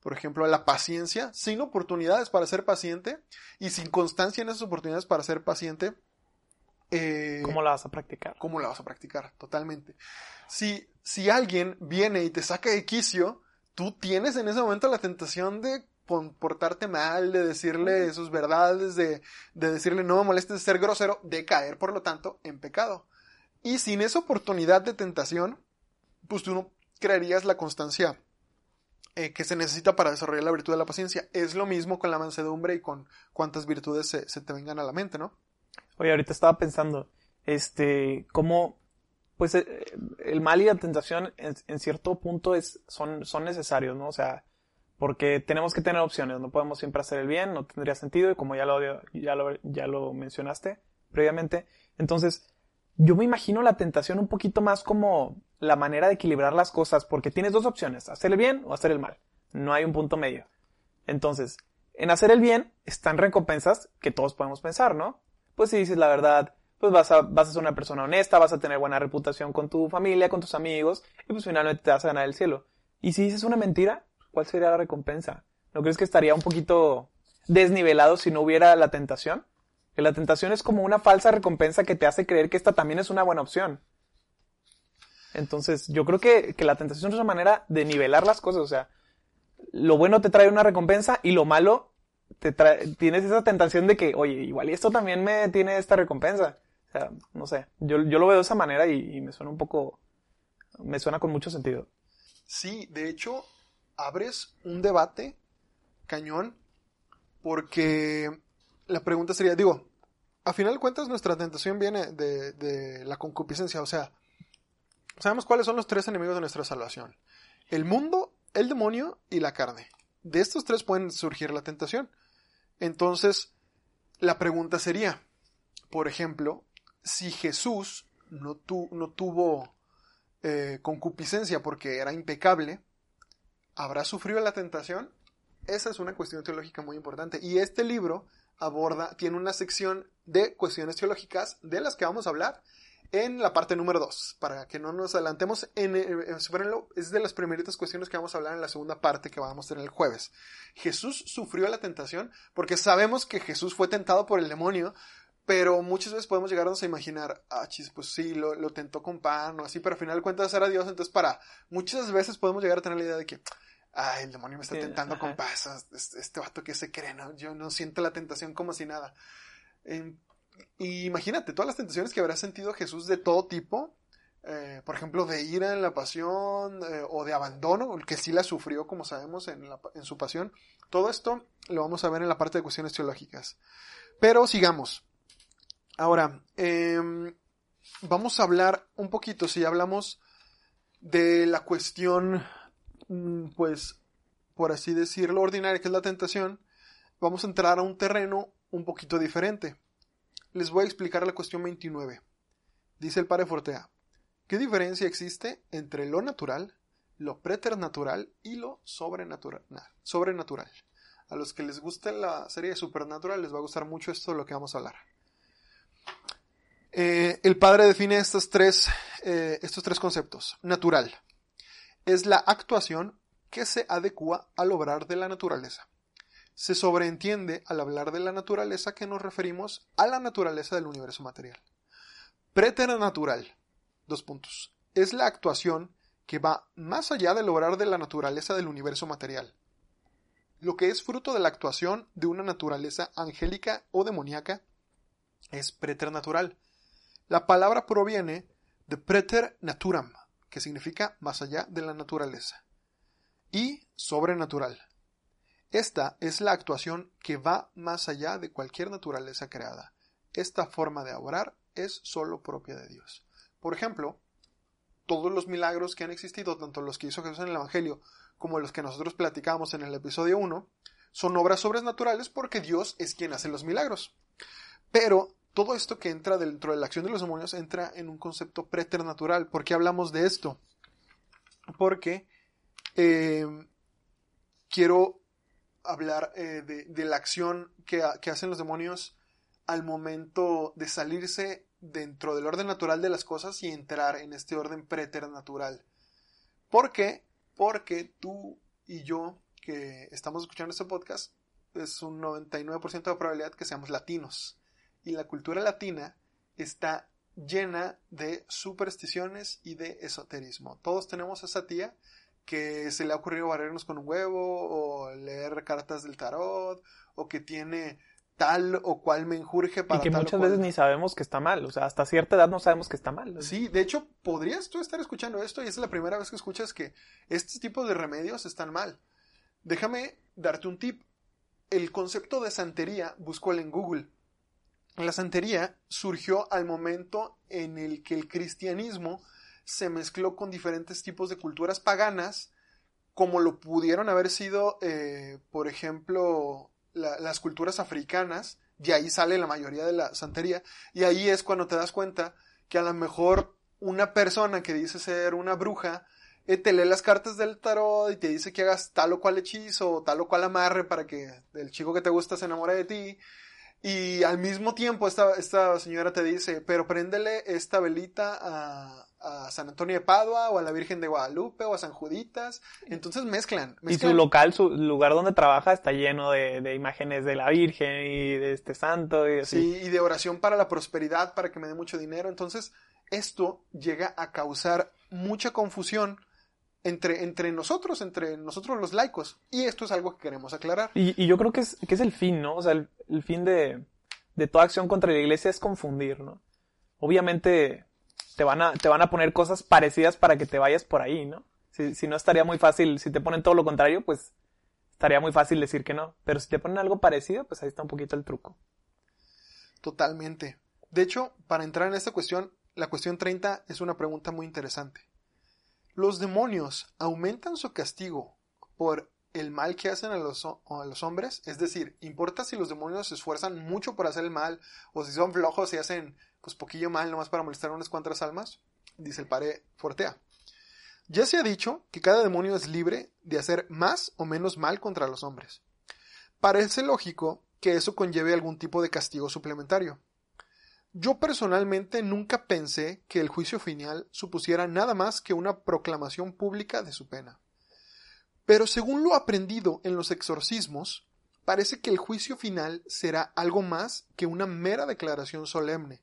B: Por ejemplo, la paciencia, sin oportunidades para ser paciente y sin constancia en esas oportunidades para ser paciente.
A: Eh, ¿Cómo la vas a practicar?
B: ¿Cómo la vas a practicar? Totalmente. Si, si alguien viene y te saca de quicio, tú tienes en ese momento la tentación de portarte mal, de decirle sus verdades, de, de decirle no me molestes de ser grosero, de caer, por lo tanto, en pecado. Y sin esa oportunidad de tentación, pues tú no creerías la constancia eh, que se necesita para desarrollar la virtud de la paciencia. Es lo mismo con la mansedumbre y con cuántas virtudes se, se te vengan a la mente, ¿no?
A: Oye, ahorita estaba pensando, este, cómo, pues eh, el mal y la tentación en, en, cierto punto es, son, son necesarios, ¿no? O sea, porque tenemos que tener opciones, no podemos siempre hacer el bien, no tendría sentido, y como ya lo, ya lo, ya lo mencionaste previamente, entonces yo me imagino la tentación un poquito más como la manera de equilibrar las cosas, porque tienes dos opciones, hacer el bien o hacer el mal, no hay un punto medio. Entonces, en hacer el bien están recompensas que todos podemos pensar, ¿no? Pues si dices la verdad, pues vas a, vas a ser una persona honesta, vas a tener buena reputación con tu familia, con tus amigos, y pues finalmente te vas a ganar el cielo. Y si dices una mentira, ¿cuál sería la recompensa? ¿No crees que estaría un poquito desnivelado si no hubiera la tentación? Que la tentación es como una falsa recompensa que te hace creer que esta también es una buena opción. Entonces, yo creo que, la tentación es una manera de nivelar las cosas. O sea, lo bueno te trae una recompensa y lo malo te trae, tienes esa tentación de que, oye, igual y esto también me tiene esta recompensa. O sea, no sé. Yo, yo lo veo de esa manera y, y me suena un poco, me suena con mucho sentido.
B: Sí, de hecho, abres un debate cañón porque la pregunta sería, digo, a final de cuentas nuestra tentación viene de, de la concupiscencia, o sea, sabemos cuáles son los tres enemigos de nuestra salvación. El mundo, el demonio y la carne. De estos tres pueden surgir la tentación. Entonces, la pregunta sería, por ejemplo, si Jesús no, no tuvo eh, concupiscencia porque era impecable, ¿Habrá sufrido la tentación? Esa es una cuestión teológica muy importante. Y este libro aborda, tiene una sección de cuestiones teológicas de las que vamos a hablar en la parte número 2. Para que no nos adelantemos, en, es de las primeritas cuestiones que vamos a hablar en la segunda parte que vamos a tener el jueves. Jesús sufrió la tentación porque sabemos que Jesús fue tentado por el demonio, pero muchas veces podemos llegarnos a imaginar, ah, chis, pues sí, lo, lo tentó con pan o así, pero al final de cuentas era Dios, entonces para, muchas veces podemos llegar a tener la idea de que, ay, el demonio me está tentando con pasas, este, este, vato que se cree, ¿no? Yo no siento la tentación como si nada. y imagínate, todas las tentaciones que habrá sentido Jesús de todo tipo, eh, por ejemplo, de ira en la pasión eh, o de abandono, el que sí la sufrió, como sabemos, en, la, en su pasión. Todo esto lo vamos a ver en la parte de cuestiones teológicas. Pero sigamos. Ahora, em, vamos a hablar un poquito, si hablamos de la cuestión Mm, pues, por así decirlo, ordinaria, que es la tentación, vamos a entrar a un terreno un poquito diferente. Les voy a explicar la cuestión 29. Dice el padre Fortea, ¿qué diferencia existe entre lo natural, lo preternatural y lo sobrenatural? sobrenatural. A los que les guste la serie de Supernatural les va a gustar mucho esto de lo que vamos a hablar. Eh, el padre define estos tres, eh, estos tres conceptos. Natural es la actuación que se adecua al obrar de la naturaleza. Se sobreentiende al hablar de la naturaleza que nos referimos a la naturaleza del universo material. Preternatural. Dos puntos. Es la actuación que va más allá del obrar de la naturaleza del universo material. Lo que es fruto de la actuación de una naturaleza angélica o demoníaca es preternatural. La palabra proviene de preter naturam, que significa más allá de la naturaleza, y sobrenatural. Esta es la actuación que va más allá de cualquier naturaleza creada. Esta forma de orar es solo propia de Dios. Por ejemplo, todos los milagros que han existido, tanto los que hizo Jesús en el Evangelio como los que nosotros platicamos en el episodio 1, son obras sobrenaturales porque Dios es quien hace los milagros. Pero todo esto que entra dentro de la acción de los demonios entra en un concepto preternatural. ¿Por qué hablamos de esto? Porque eh, quiero hablar eh, de, la acción que, que hacen los demonios al momento de salirse dentro del orden natural de las cosas y entrar en este orden preternatural. ¿Por qué? Porque tú y yo que estamos escuchando este podcast es un 99% de probabilidad que seamos latinos y la cultura latina está llena de supersticiones y de esoterismo. Todos tenemos a esa tía que se le ha ocurrido barrernos con un huevo o leer cartas del tarot o que tiene tal o cual menjurje para
A: y que
B: muchas
A: veces ni sabemos que está mal, o sea, hasta cierta edad no sabemos que está mal.
B: Sí, de hecho, podrías tú estar escuchando esto y es la primera vez que escuchas que este tipo de remedios están mal. Déjame darte un tip. El concepto de santería, él en Google la santería surgió al momento en el que el cristianismo se mezcló con diferentes tipos de culturas paganas, como lo pudieron haber sido, eh, por ejemplo, las culturas africanas, y ahí sale la mayoría de la santería, y ahí es cuando te das cuenta que a lo mejor una persona que dice ser una bruja, eh, te lee las cartas del tarot y te dice que hagas tal o cual hechizo o tal o cual amarre para que el chico que te gusta se enamore de ti, y al mismo tiempo esta, esta señora te dice, pero préndele esta velita a, a, San Antonio de Padua o a la Virgen de Guadalupe o a San Juditas. Entonces mezclan.
A: Y su local, su lugar donde trabaja está lleno de, de, imágenes de la Virgen y de este santo. Y así.
B: Sí, y de oración para la prosperidad, para que me dé mucho dinero. Entonces esto llega a causar mucha confusión entre, entre nosotros, entre nosotros los laicos. Y esto es algo que queremos aclarar.
A: Y, y yo creo que es, que es el fin, ¿no? O sea, el, el fin de, de, toda acción contra la iglesia es confundir, ¿no? Obviamente te van a, te van a poner cosas parecidas para que te vayas por ahí, ¿no? Si, si no estaría muy fácil, si te ponen todo lo contrario, pues estaría muy fácil decir que no. Pero si te ponen algo parecido, pues ahí está un poquito el truco.
B: Totalmente. De hecho, para entrar en esta cuestión, la cuestión 30 es una pregunta muy interesante. Los demonios aumentan su castigo por el mal que hacen a los, hombres, es decir, importa si los demonios se esfuerzan mucho por hacer el mal o si son flojos y hacen pues poquillo mal nomás para molestar a unas cuantas almas, dice el padre Fortea. Ya se ha dicho que cada demonio es libre de hacer más o menos mal contra los hombres. Parece lógico que eso conlleve algún tipo de castigo suplementario. Yo personalmente nunca pensé que el juicio final supusiera nada más que una proclamación pública de su pena. Pero según lo aprendido en los exorcismos, parece que el juicio final será algo más que una mera declaración solemne,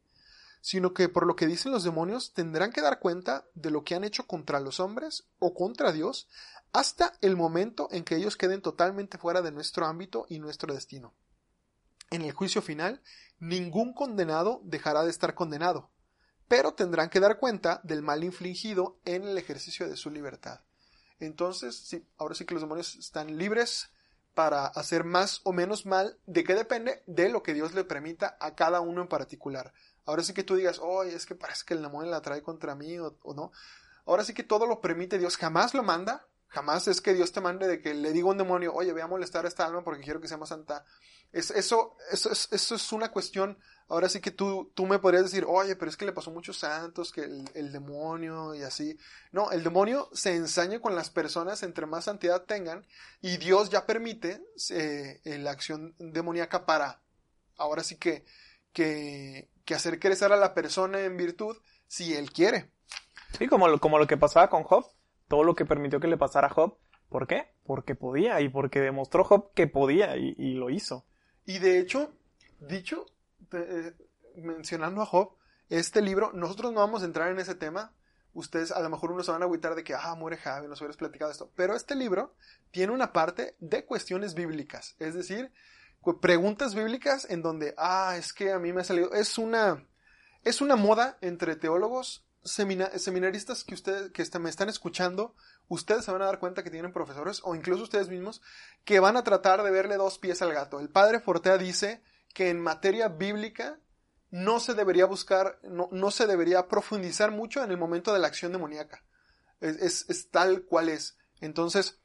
B: sino que por lo que dicen los demonios tendrán que dar cuenta de lo que han hecho contra los hombres o contra Dios hasta el momento en que ellos queden totalmente fuera de nuestro ámbito y nuestro destino. En el juicio final, ningún condenado dejará de estar condenado, pero tendrán que dar cuenta del mal infligido en el ejercicio de su libertad. Entonces, ahora sí que los demonios están libres para hacer más o menos mal. ¿De qué depende? De lo que Dios le permita a cada uno en particular. Ahora sí que tú digas, oye, es que parece que el demonio la trae contra mí o no. Ahora sí que todo lo permite Dios, jamás lo manda, Jamás es que Dios te mande de que le diga a un demonio, oye, voy a molestar a esta alma porque quiero que sea más santa. Es, eso, eso, es, eso es una cuestión. Ahora sí que tú, tú me podrías decir, oye, pero es que le pasó muchos santos, que el, demonio y así. No, el demonio se ensaña con las personas entre más santidad tengan y Dios ya permite eh, la acción demoníaca para, ahora sí que, que, que hacer crecer a la persona en virtud si él quiere.
A: Sí, como lo, como lo que pasaba con Job todo lo que permitió que le pasara a Job. ¿Por qué? Porque podía y porque demostró Job que podía y, lo hizo.
B: Y de hecho, dicho, eh, mencionando a Job, este libro, nosotros no vamos a entrar en ese tema. Ustedes a lo mejor uno se van a agüitar de que, ah, muere Javi, nos hubieras platicado esto. Pero este libro tiene una parte de cuestiones bíblicas. Es decir, preguntas bíblicas en donde, ah, es que a mí me ha salido. Es una, es una moda entre teólogos seminaristas que ustedes que me están escuchando, ustedes se van a dar cuenta que tienen profesores o incluso ustedes mismos que van a tratar de verle dos pies al gato. El padre Fortea dice que en materia bíblica no se debería buscar, no, no se debería profundizar mucho en el momento de la acción demoníaca. Es, es, tal cual es. Entonces,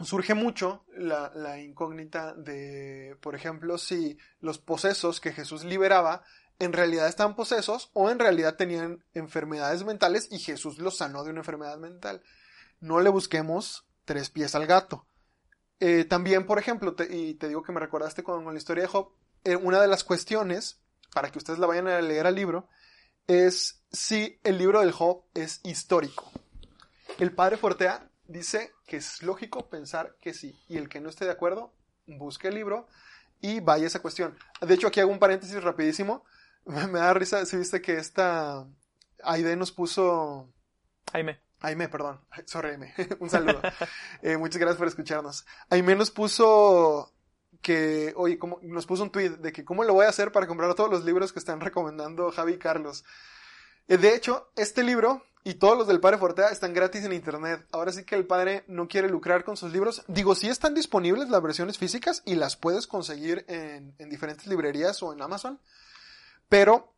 B: surge mucho la, la, incógnita de, por ejemplo, si los posesos que Jesús liberaba en realidad estaban posesos o en realidad tenían enfermedades mentales y Jesús los sanó de una enfermedad mental. No le busquemos tres pies al gato. Eh, también, por ejemplo, y te digo que me recordaste con, la historia de Job, eh, una de las cuestiones, para que ustedes la vayan a leer al libro, es si el libro del Job es histórico. El padre Fortea dice que es lógico pensar que sí, y el que no esté de acuerdo, busque el libro y vaya esa cuestión. De hecho, aquí hago un paréntesis rapidísimo. Me da risa si viste que esta Aide nos puso...
A: Jaime.
B: Aime, perdón. Sorry, Aime. Un saludo. Eh, muchas gracias por escucharnos. Aime nos puso que, oye, como, nos puso un tweet de que cómo lo voy a hacer para comprar todos los libros que están recomendando Javi y Carlos. Eh, de hecho, este libro y todos los del Padre Fortea están gratis en internet. Ahora sí que el padre no quiere lucrar con sus libros. Digo, sí están disponibles las versiones físicas y las puedes conseguir en, en diferentes librerías o en Amazon. Pero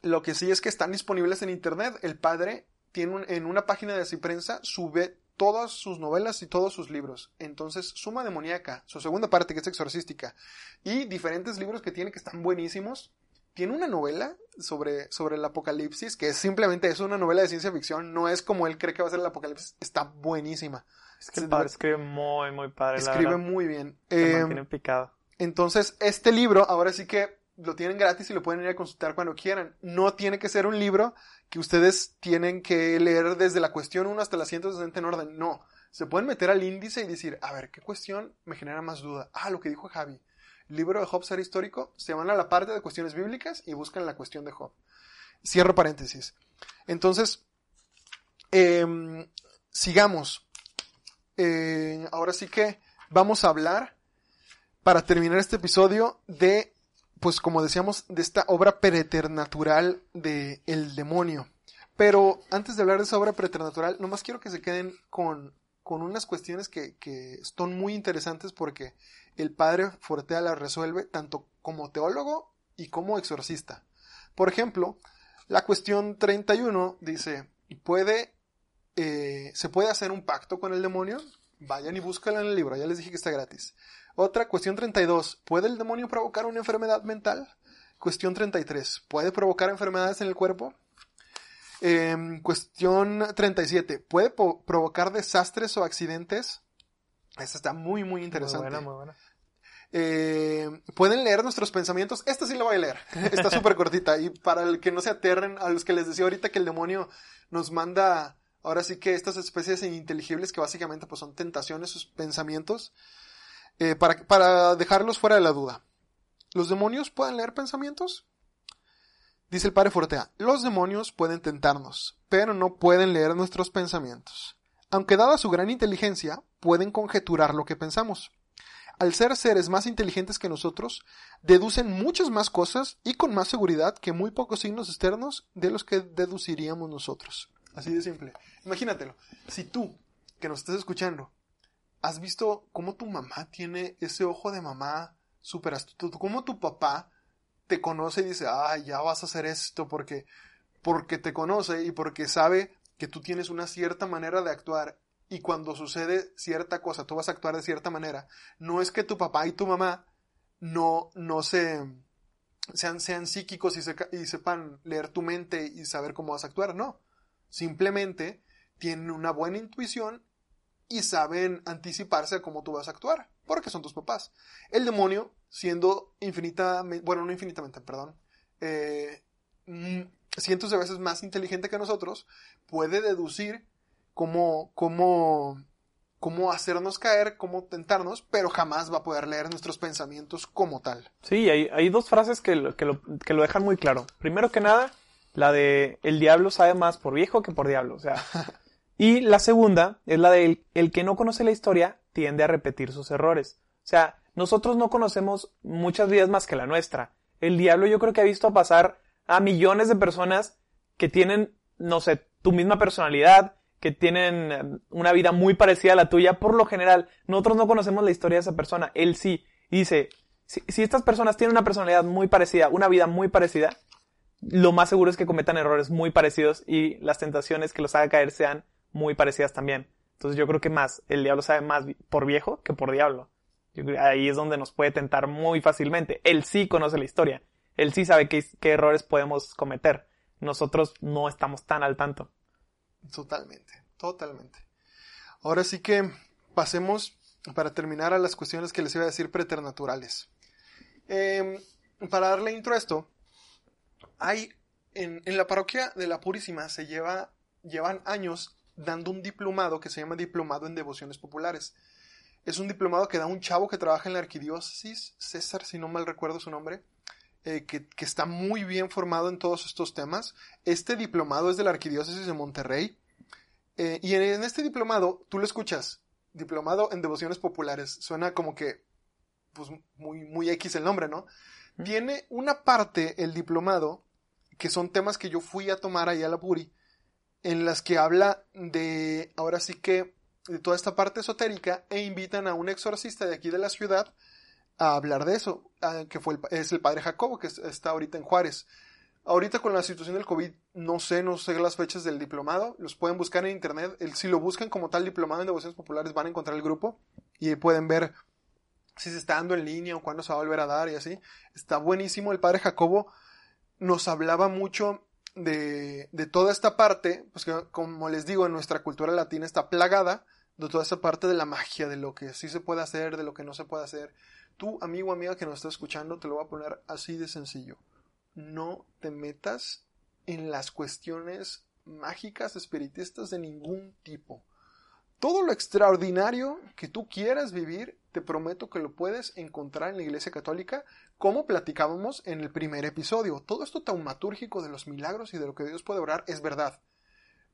B: lo que sí es que están disponibles en internet. El padre tiene en una página de Ciprensa sube todas sus novelas y todos sus libros. Entonces, Suma Demoníaca, su segunda parte que es exorcística, y diferentes libros que tiene que están buenísimos. Tiene una novela sobre, sobre el apocalipsis, que es simplemente es una novela de ciencia ficción, no es como él cree que va a ser el apocalipsis, está buenísima.
A: Es que el padre escribe muy, muy padre.
B: Escribe muy bien.
A: Eh, picado.
B: Entonces, este libro, ahora sí que lo tienen gratis y lo pueden ir a consultar cuando quieran. No tiene que ser un libro que ustedes tienen que leer desde la cuestión 1 hasta la 160 en orden. No. Se pueden meter al índice y decir, a ver, ¿qué cuestión me genera más duda? Ah, lo que dijo Javi. libro de Job será histórico. Se van a la parte de cuestiones bíblicas y buscan la cuestión de Job. Cierro paréntesis. Entonces, em, sigamos. Eh, ahora sí que vamos a hablar, para terminar este episodio, de pues como decíamos, de esta obra preternatural de el demonio. Pero antes de hablar de esa obra preternatural, nomás quiero que se queden con, con unas cuestiones que, que son muy interesantes porque el padre Fortea las resuelve tanto como teólogo y como exorcista. Por ejemplo, la cuestión 31 dice, ¿puede, eh, ¿se puede hacer un pacto con el demonio? Vayan y búscala en el libro, ya les dije que está gratis. Otra, cuestión 32. ¿Puede el demonio provocar una enfermedad mental? Cuestión 33. ¿Puede provocar enfermedades en el cuerpo? Em, cuestión 37. ¿Puede provocar desastres o accidentes? Esta está muy, muy interesante.
A: Muy buena, muy buena.
B: Eh, ¿Pueden leer nuestros pensamientos? Esta sí la voy a leer. Está súper cortita. Y para el que no se aterren, a los que les decía ahorita que el demonio nos manda, ahora sí que estas especies ininteligibles que básicamente pues son tentaciones, sus pensamientos, eh, para, para dejarlos fuera de la duda. ¿Los demonios pueden leer pensamientos? Dice el padre Fortea, los demonios pueden tentarnos, pero no pueden leer nuestros pensamientos. Aunque dada su gran inteligencia, pueden conjeturar lo que pensamos. Al ser seres más inteligentes que nosotros, deducen muchas más cosas y con más seguridad que muy pocos signos externos de los que deduciríamos nosotros. Así de simple. Imagínatelo. Si tú, que nos estás escuchando, ¿Has visto cómo tu mamá tiene ese ojo de mamá súper astuto? ¿Cómo tu papá te conoce y dice, ah, ya vas a hacer esto porque, porque te conoce y porque sabe que tú tienes una cierta manera de actuar y cuando sucede cierta cosa tú vas a actuar de cierta manera. No es que tu papá y tu mamá no, no se, sean, sean psíquicos y, y sepan leer tu mente y saber cómo vas a actuar, no. Simplemente tienen una buena intuición y saben anticiparse a cómo tú vas a actuar, porque son tus papás. El demonio, siendo infinitamente, bueno, no infinitamente, perdón, eh, mm, cientos de veces más inteligente que nosotros, puede deducir cómo, cómo, cómo hacernos caer, cómo tentarnos, pero jamás va a poder leer nuestros pensamientos como tal.
A: Sí, hay, hay dos frases que lo, que, lo, que lo dejan muy claro. Primero que nada, la de el diablo sabe más por viejo que por diablo. O sea, Y la segunda es la de el, que no conoce la historia tiende a repetir sus errores. O sea, nosotros no conocemos muchas vidas más que la nuestra. El diablo yo creo que ha visto pasar a millones de personas que tienen, no sé, tu misma personalidad, que tienen em, una vida muy parecida a la tuya, por lo general, nosotros no conocemos la historia de esa persona, él sí. Y dice, si, si estas personas tienen una personalidad muy parecida, una vida muy parecida, lo más seguro es que cometan errores muy parecidos y las tentaciones que los haga caer sean muy parecidas también. Entonces yo creo que más, el diablo sabe más por viejo que por diablo. ahí es donde nos puede tentar muy fácilmente. Él sí conoce la historia. Él sí sabe qué, errores podemos cometer. Nosotros no estamos tan al tanto.
B: Totalmente, totalmente. Ahora sí que pasemos para terminar a las cuestiones que les iba a decir preternaturales. Em, para darle intro a esto, hay en, en, la parroquia de la Purísima se lleva, llevan años dando un diplomado que se llama Diplomado en Devociones Populares. Es un diplomado que da un chavo que trabaja en la arquidiócesis, César, si no mal recuerdo su nombre, eh, que, que, está muy bien formado en todos estos temas. Este diplomado es de la arquidiócesis de Monterrey. Eh, y en, en este diplomado, tú lo escuchas, diplomado en devociones populares. Suena como que, pues, muy, muy X el nombre, ¿no? Tiene una parte, el diplomado, que son temas que yo fui a tomar ahí a la Puri, en las que habla de, ahora sí que, de toda esta parte esotérica e invitan a un exorcista de aquí de la ciudad a hablar de eso, que fue es el padre Jacobo, que está ahorita en Juárez. Ahorita con la situación del COVID, no sé, no sé las fechas del diplomado, los pueden buscar en internet. El, si lo buscan como tal diplomado en devociones populares, van a encontrar el grupo y pueden ver si se está dando en línea o cuándo se va a volver a dar y así. Está buenísimo. El padre Jacobo nos hablaba mucho de, de toda esta parte, pues que como les digo, en nuestra cultura latina está plagada de toda esa parte de la magia, de lo que sí se puede hacer, de lo que no se puede hacer. Tú, amigo, amiga que nos está escuchando, te lo voy a poner así de sencillo no te metas en las cuestiones mágicas, espiritistas de ningún tipo. Todo lo extraordinario que tú quieras vivir, te prometo que lo puedes encontrar en la Iglesia Católica, como platicábamos en el primer episodio. Todo esto taumatúrgico de los milagros y de lo que Dios puede obrar es verdad.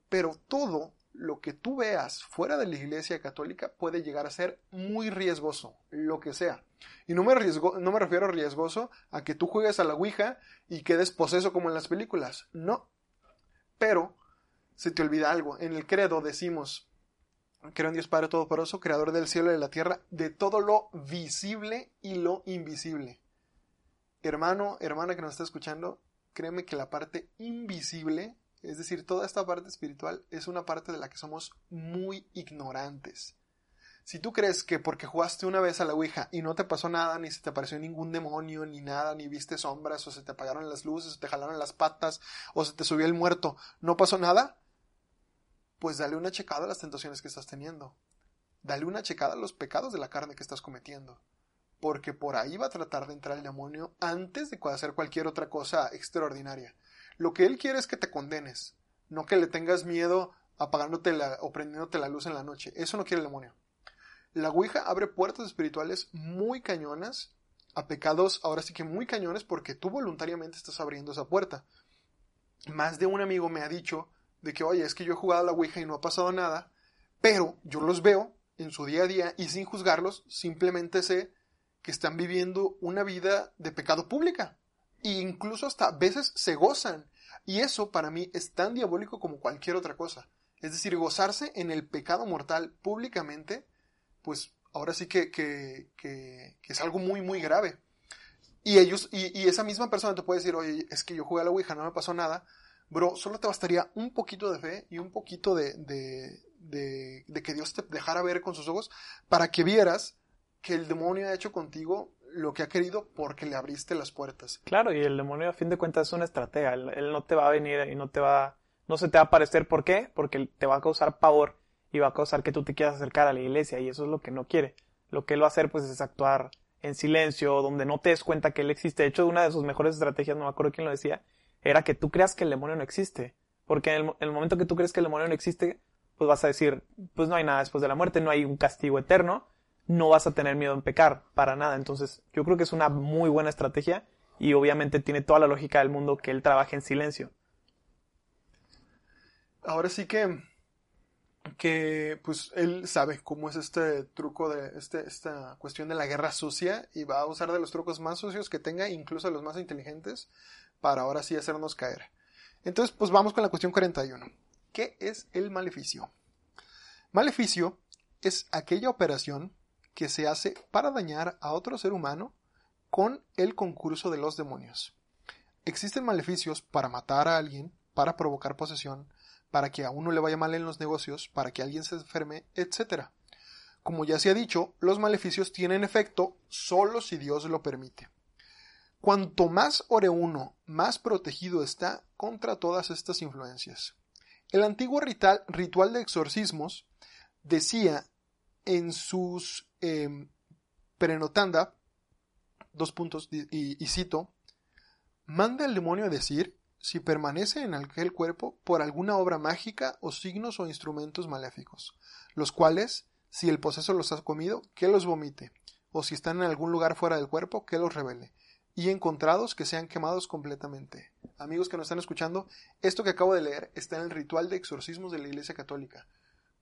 B: Pero todo lo que tú veas fuera de la Iglesia Católica puede llegar a ser muy riesgoso, lo que sea. Y no me, no me refiero a riesgoso a que tú juegues a la Ouija y quedes poseso como en las películas. No. Pero se te olvida algo. En el credo decimos, creo en Dios Padre Todopoderoso, Creador del cielo y de la tierra, de todo lo visible y lo invisible. Hermano, hermana que nos está escuchando, créeme que la parte invisible es decir, toda esta parte espiritual es una parte de la que somos muy ignorantes. Si tú crees que porque jugaste una vez a la Ouija y no te pasó nada, ni se te apareció ningún demonio, ni nada, ni viste sombras, o se te apagaron las luces, o te jalaron las patas, o se te subió el muerto, no pasó nada, pues dale una checada a las tentaciones que estás teniendo. Dale una checada a los pecados de la carne que estás cometiendo. Porque por ahí va a tratar de entrar el demonio antes de hacer cualquier otra cosa extraordinaria. Lo que él quiere es que te condenes, no que le tengas miedo apagándote la, o prendiéndote la luz en la noche. Eso no quiere el demonio. La Ouija abre puertas espirituales muy cañonas a pecados, ahora sí que muy cañones, porque tú voluntariamente estás abriendo esa puerta. Más de un amigo me ha dicho de que, oye, es que yo he jugado a la Ouija y no ha pasado nada, pero yo los veo en su día a día y sin juzgarlos, simplemente sé que están viviendo una vida de pecado pública e incluso hasta a veces se gozan. Y eso para mí es tan diabólico como cualquier otra cosa. Es decir, gozarse en el pecado mortal públicamente, pues ahora sí que, que, que, es algo muy, muy grave. Y ellos, y, y, esa misma persona te puede decir, oye, es que yo jugué a la Ouija, no me pasó nada. Bro, solo te bastaría un poquito de fe y un poquito de, de, de, de que Dios te dejara ver con sus ojos para que vieras que el demonio ha hecho contigo lo que ha querido porque le abriste las puertas.
A: Claro, y el demonio a fin de cuentas es una estratega. Él, no te va a venir y no te va, no se te va a aparecer. ¿Por qué? Porque te va a causar pavor y va a causar que tú te quieras acercar a la iglesia y eso es lo que no quiere. Lo que él va a hacer pues es actuar en silencio, donde no te des cuenta que él existe. De hecho, una de sus mejores estrategias, no me acuerdo quién lo decía, era que tú creas que el demonio no existe. Porque en el, en el momento que tú crees que el demonio no existe, pues vas a decir, pues no hay nada después de la muerte, no hay un castigo eterno, no vas a tener miedo en pecar, para nada. Entonces, yo creo que es una muy buena estrategia y obviamente tiene toda la lógica del mundo que él trabaje en silencio.
B: Ahora sí que que pues él sabe cómo es este truco de este, esta cuestión de la guerra sucia y va a usar de los trucos más sucios que tenga, incluso los más inteligentes, para ahora sí hacernos caer. Entonces, pues vamos con la cuestión 41. ¿Qué es el maleficio? Maleficio es aquella operación que se hace para dañar a otro ser humano con el concurso de los demonios. Existen maleficios para matar a alguien, para provocar posesión, para que a uno le vaya mal en los negocios, para que alguien se enferme, etc. Como ya se ha dicho, los maleficios tienen efecto solo si Dios lo permite. Cuanto más ore uno, más protegido está contra todas estas influencias. El antiguo ritual, de exorcismos decía en sus eh, prenotanda, dos puntos, y, cito, manda el demonio a decir si permanece en aquel cuerpo por alguna obra mágica o signos o instrumentos maléficos, los cuales, si el poseso los ha comido, que los vomite, o si están en algún lugar fuera del cuerpo, que los revele, y encontrados que sean quemados completamente. Amigos que nos están escuchando, esto que acabo de leer está en el ritual de exorcismos de la Iglesia Católica.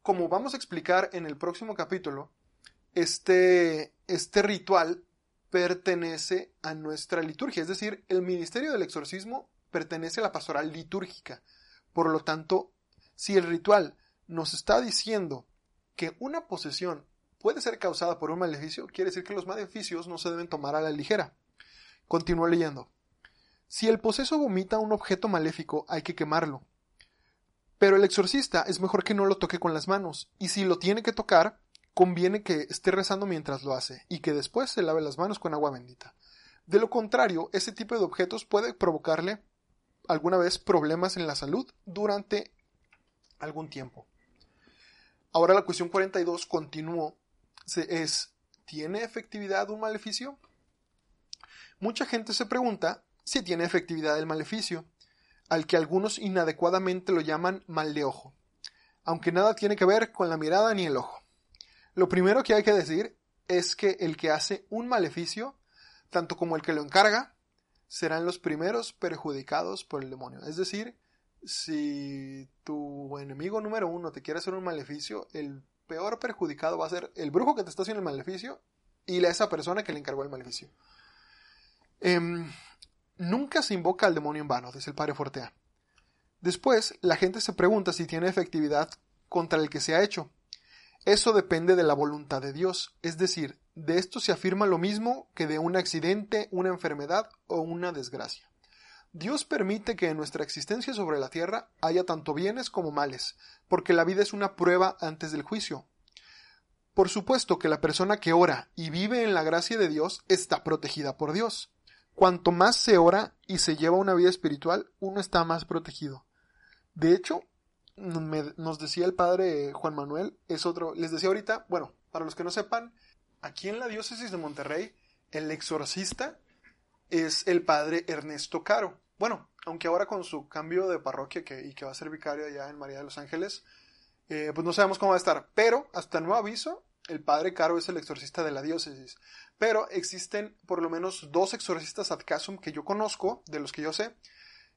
B: Como vamos a explicar en el próximo capítulo, este, este ritual pertenece a nuestra liturgia, es decir, el ministerio del exorcismo pertenece a la pastoral litúrgica. Por lo tanto, si el ritual nos está diciendo que una posesión puede ser causada por un maleficio, quiere decir que los maleficios no se deben tomar a la ligera. Continúo leyendo. Si el poseso vomita un objeto maléfico, hay que quemarlo. Pero el exorcista es mejor que no lo toque con las manos, y si lo tiene que tocar, conviene que esté rezando mientras lo hace, y que después se lave las manos con agua bendita. De lo contrario, ese tipo de objetos puede provocarle alguna vez problemas en la salud durante algún tiempo. Ahora la cuestión 42 continuó. Es, ¿tiene efectividad un maleficio? Mucha gente se pregunta si tiene efectividad el maleficio, al que algunos inadecuadamente lo llaman mal de ojo, aunque nada tiene que ver con la mirada ni el ojo. Lo primero que hay que decir es que el que hace un maleficio, tanto como el que lo encarga, serán los primeros perjudicados por el demonio. Es decir, si tu enemigo número uno te quiere hacer un maleficio, el peor perjudicado va a ser el brujo que te está haciendo el maleficio y esa persona que le encargó el maleficio. Em, nunca se invoca al demonio en vano, dice el padre Fortea. Después, la gente se pregunta si tiene efectividad contra el que se ha hecho. Eso depende de la voluntad de Dios, es decir, de esto se afirma lo mismo que de un accidente, una enfermedad o una desgracia. Dios permite que en nuestra existencia sobre la tierra haya tanto bienes como males, porque la vida es una prueba antes del juicio. Por supuesto que la persona que ora y vive en la gracia de Dios está protegida por Dios. Cuanto más se ora y se lleva una vida espiritual, uno está más protegido. De hecho, nos decía el padre Juan Manuel, es otro, les decía ahorita, bueno, para los que no sepan, aquí en la diócesis de Monterrey, el exorcista es el padre Ernesto Caro. Bueno, aunque ahora con su cambio de parroquia que, y que va a ser vicario allá en María de los Ángeles, eh, pues no sabemos cómo va a estar. Pero, hasta nuevo aviso, el padre Caro es el exorcista de la diócesis. Pero existen por lo menos dos exorcistas ad casum que yo conozco, de los que yo sé.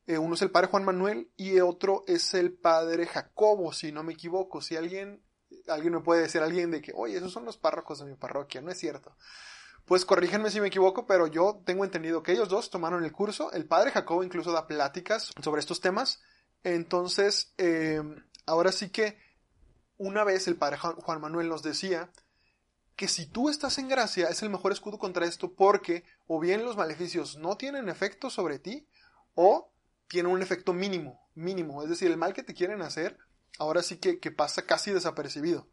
B: Eh, uno es el padre Juan Manuel y otro es el padre Jacobo, si no me equivoco. Si alguien, alguien me puede decir, alguien de que, oye, esos son los párrocos de mi parroquia, no es cierto. Pues corríjanme si me equivoco, pero yo tengo entendido que ellos dos tomaron el curso. El padre Jacobo incluso da pláticas sobre estos temas. Entonces, eh, ahora sí que una vez el padre Juan Manuel nos decía que si tú estás en gracia es el mejor escudo contra esto porque o bien los maleficios no tienen efecto sobre ti o tienen un efecto mínimo, mínimo. Es decir, el mal que te quieren hacer ahora sí que, pasa casi desapercibido.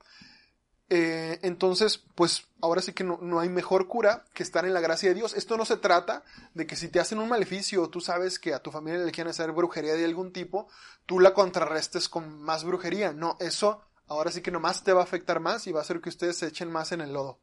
B: Eh, entonces, pues ahora sí que no, no, hay mejor cura que estar en la gracia de Dios. Esto no se trata de que si te hacen un maleficio, tú sabes que a tu familia le quieren hacer brujería de algún tipo, tú la contrarrestes con más brujería. No, eso ahora sí que nomás te va a afectar más y va a hacer que ustedes se echen más en el lodo.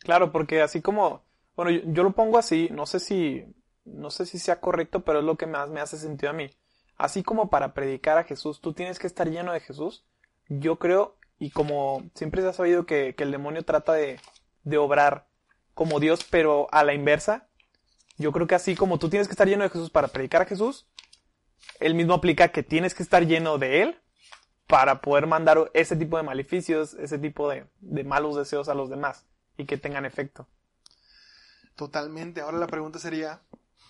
A: Claro, porque así como, bueno, yo, lo pongo así, no sé si, no sé si sea correcto, pero es lo que más me hace sentido a mí. Así como para predicar a Jesús, tú tienes que estar lleno de Jesús. Yo creo, y como siempre se ha sabido que, que el demonio trata de, de obrar como Dios, pero a la inversa, yo creo que así como tú tienes que estar lleno de Jesús para predicar a Jesús, él mismo aplica que tienes que estar lleno de Él para poder mandar ese tipo de maleficios, ese tipo de, malos deseos a los demás y que tengan efecto.
B: Totalmente. Ahora la pregunta sería,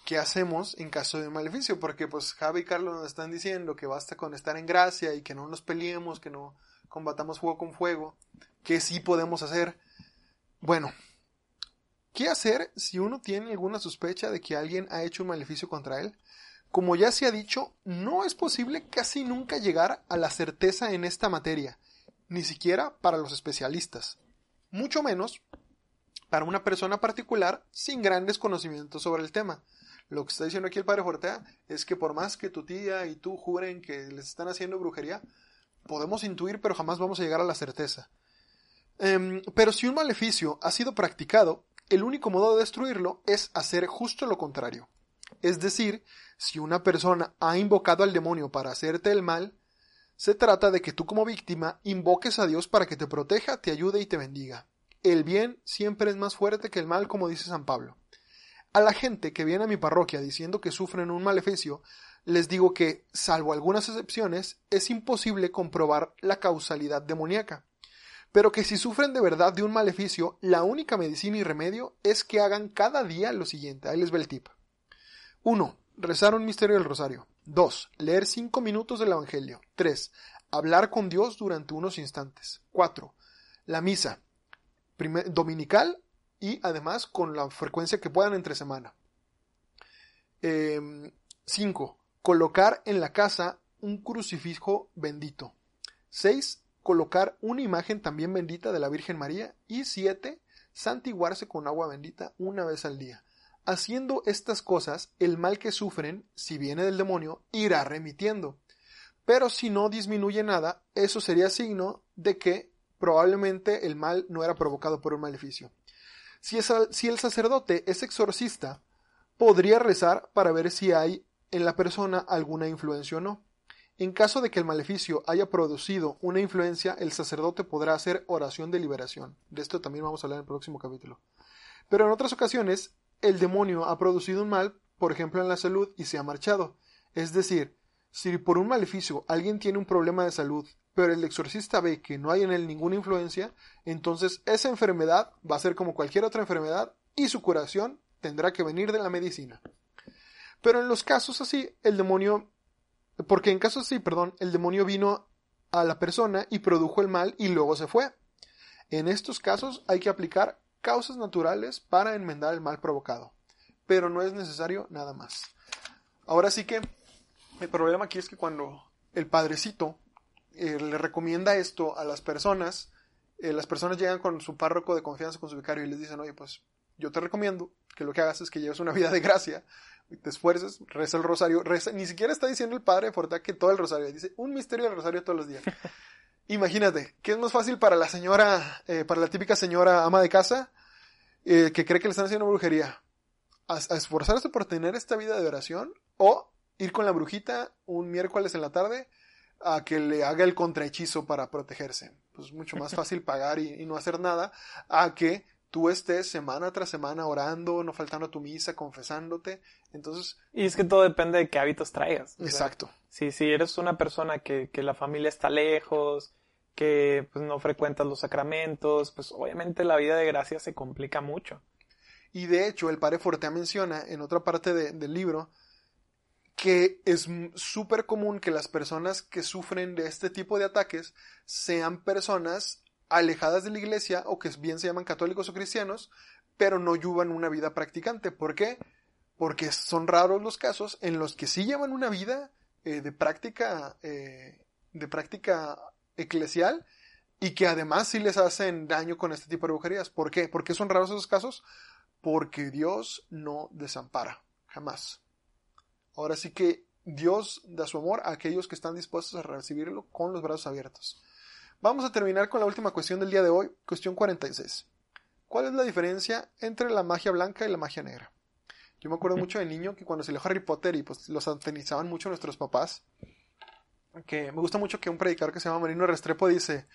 B: ¿qué hacemos en caso de un maleficio? Porque pues Javi y Carlos nos están diciendo que basta con estar en gracia y que no nos peleemos, que no combatamos fuego con fuego, que sí podemos hacer. Bueno, ¿qué hacer si uno tiene alguna sospecha de que alguien ha hecho un maleficio contra él? Como ya se ha dicho, no es posible casi nunca llegar a la certeza en esta materia, ni siquiera para los especialistas, mucho menos para una persona particular sin grandes conocimientos sobre el tema. Lo que está diciendo aquí el padre Fortea es que por más que tu tía y tú juren que les están haciendo brujería, podemos intuir, pero jamás vamos a llegar a la certeza. Em, pero si un maleficio ha sido practicado, el único modo de destruirlo es hacer justo lo contrario. Es decir, si una persona ha invocado al demonio para hacerte el mal, se trata de que tú como víctima invoques a Dios para que te proteja, te ayude y te bendiga. El bien siempre es más fuerte que el mal, como dice San Pablo. A la gente que viene a mi parroquia diciendo que sufren un maleficio, les digo que, salvo algunas excepciones, es imposible comprobar la causalidad demoníaca. Pero que si sufren de verdad de un maleficio, la única medicina y remedio es que hagan cada día lo siguiente. Ahí les ve el tip. 1. Rezar un misterio del rosario. 2. Leer 5 minutos del Evangelio. 3. Hablar con Dios durante unos instantes. 4. La misa. dominical y además con la frecuencia que puedan entre semana. 5. Em, colocar en la casa un crucifijo bendito. 6. Colocar una imagen también bendita de la Virgen María. Y 7. Santiguarse con agua bendita una vez al día. Haciendo estas cosas, el mal que sufren, si viene del demonio, irá remitiendo. Pero si no disminuye nada, eso sería signo de que probablemente el mal no era provocado por un maleficio. Si, el sacerdote es exorcista, podría rezar para ver si hay en la persona alguna influencia o no. En caso de que el maleficio haya producido una influencia, el sacerdote podrá hacer oración de liberación. De esto también vamos a hablar en el próximo capítulo. Pero en otras ocasiones, el demonio ha producido un mal, por ejemplo en la salud, y se ha marchado. Es decir, si por un maleficio alguien tiene un problema de salud, pero el exorcista ve que no hay en él ninguna influencia, entonces esa enfermedad va a ser como cualquier otra enfermedad y su curación tendrá que venir de la medicina. Pero en los casos así, el demonio, porque en casos así, perdón, el demonio vino a la persona y produjo el mal y luego se fue. En estos casos hay que aplicar causas naturales para enmendar el mal provocado, pero no es necesario nada más. Ahora sí que el problema aquí es que cuando el padrecito eh, le recomienda esto a las personas, eh, las personas llegan con su párroco de confianza, con su vicario y les dicen, oye, pues yo te recomiendo que lo que hagas es que lleves una vida de gracia, te esfuerces, reza el rosario, reza, ni siquiera está diciendo el padre de que todo el rosario, dice un misterio del rosario todos los días. Imagínate, ¿qué es más fácil para la señora, eh, para la típica señora ama de casa, eh, que cree que le están haciendo brujería? A, esforzarse por tener esta vida de oración o ir con la brujita un miércoles en la tarde a que le haga el contrahechizo para protegerse. Pues mucho más fácil pagar y, no hacer nada a que tú estés semana tras semana orando, no faltando a tu misa, confesándote. Entonces.
A: Y es que todo depende de qué hábitos traigas.
B: Exacto.
A: si, si eres una persona que, que la familia está lejos, que pues, no frecuentas los sacramentos, pues obviamente la vida de gracia se complica mucho.
B: Y de hecho, el padre Fortea menciona en otra parte del libro que es súper común que las personas que sufren de este tipo de ataques sean personas alejadas de la iglesia o que bien se llaman católicos o cristianos, pero no llevan una vida practicante. ¿Por qué? Porque son raros los casos en los que sí llevan una vida eh, de práctica eh, de práctica eclesial y que además sí les hacen daño con este tipo de brujerías. ¿Por qué? ¿Por qué son raros esos casos? Porque Dios no desampara, jamás. Ahora sí que Dios da su amor a aquellos que están dispuestos a recibirlo con los brazos abiertos. Vamos a terminar con la última cuestión del día de hoy, cuestión 46. ¿Cuál es la diferencia entre la magia blanca y la magia negra? Yo me acuerdo mucho de niño que cuando se leyó Harry Potter y pues los antenizaban mucho nuestros papás, que me gusta mucho que un predicador que se llama Marino Restrepo dice,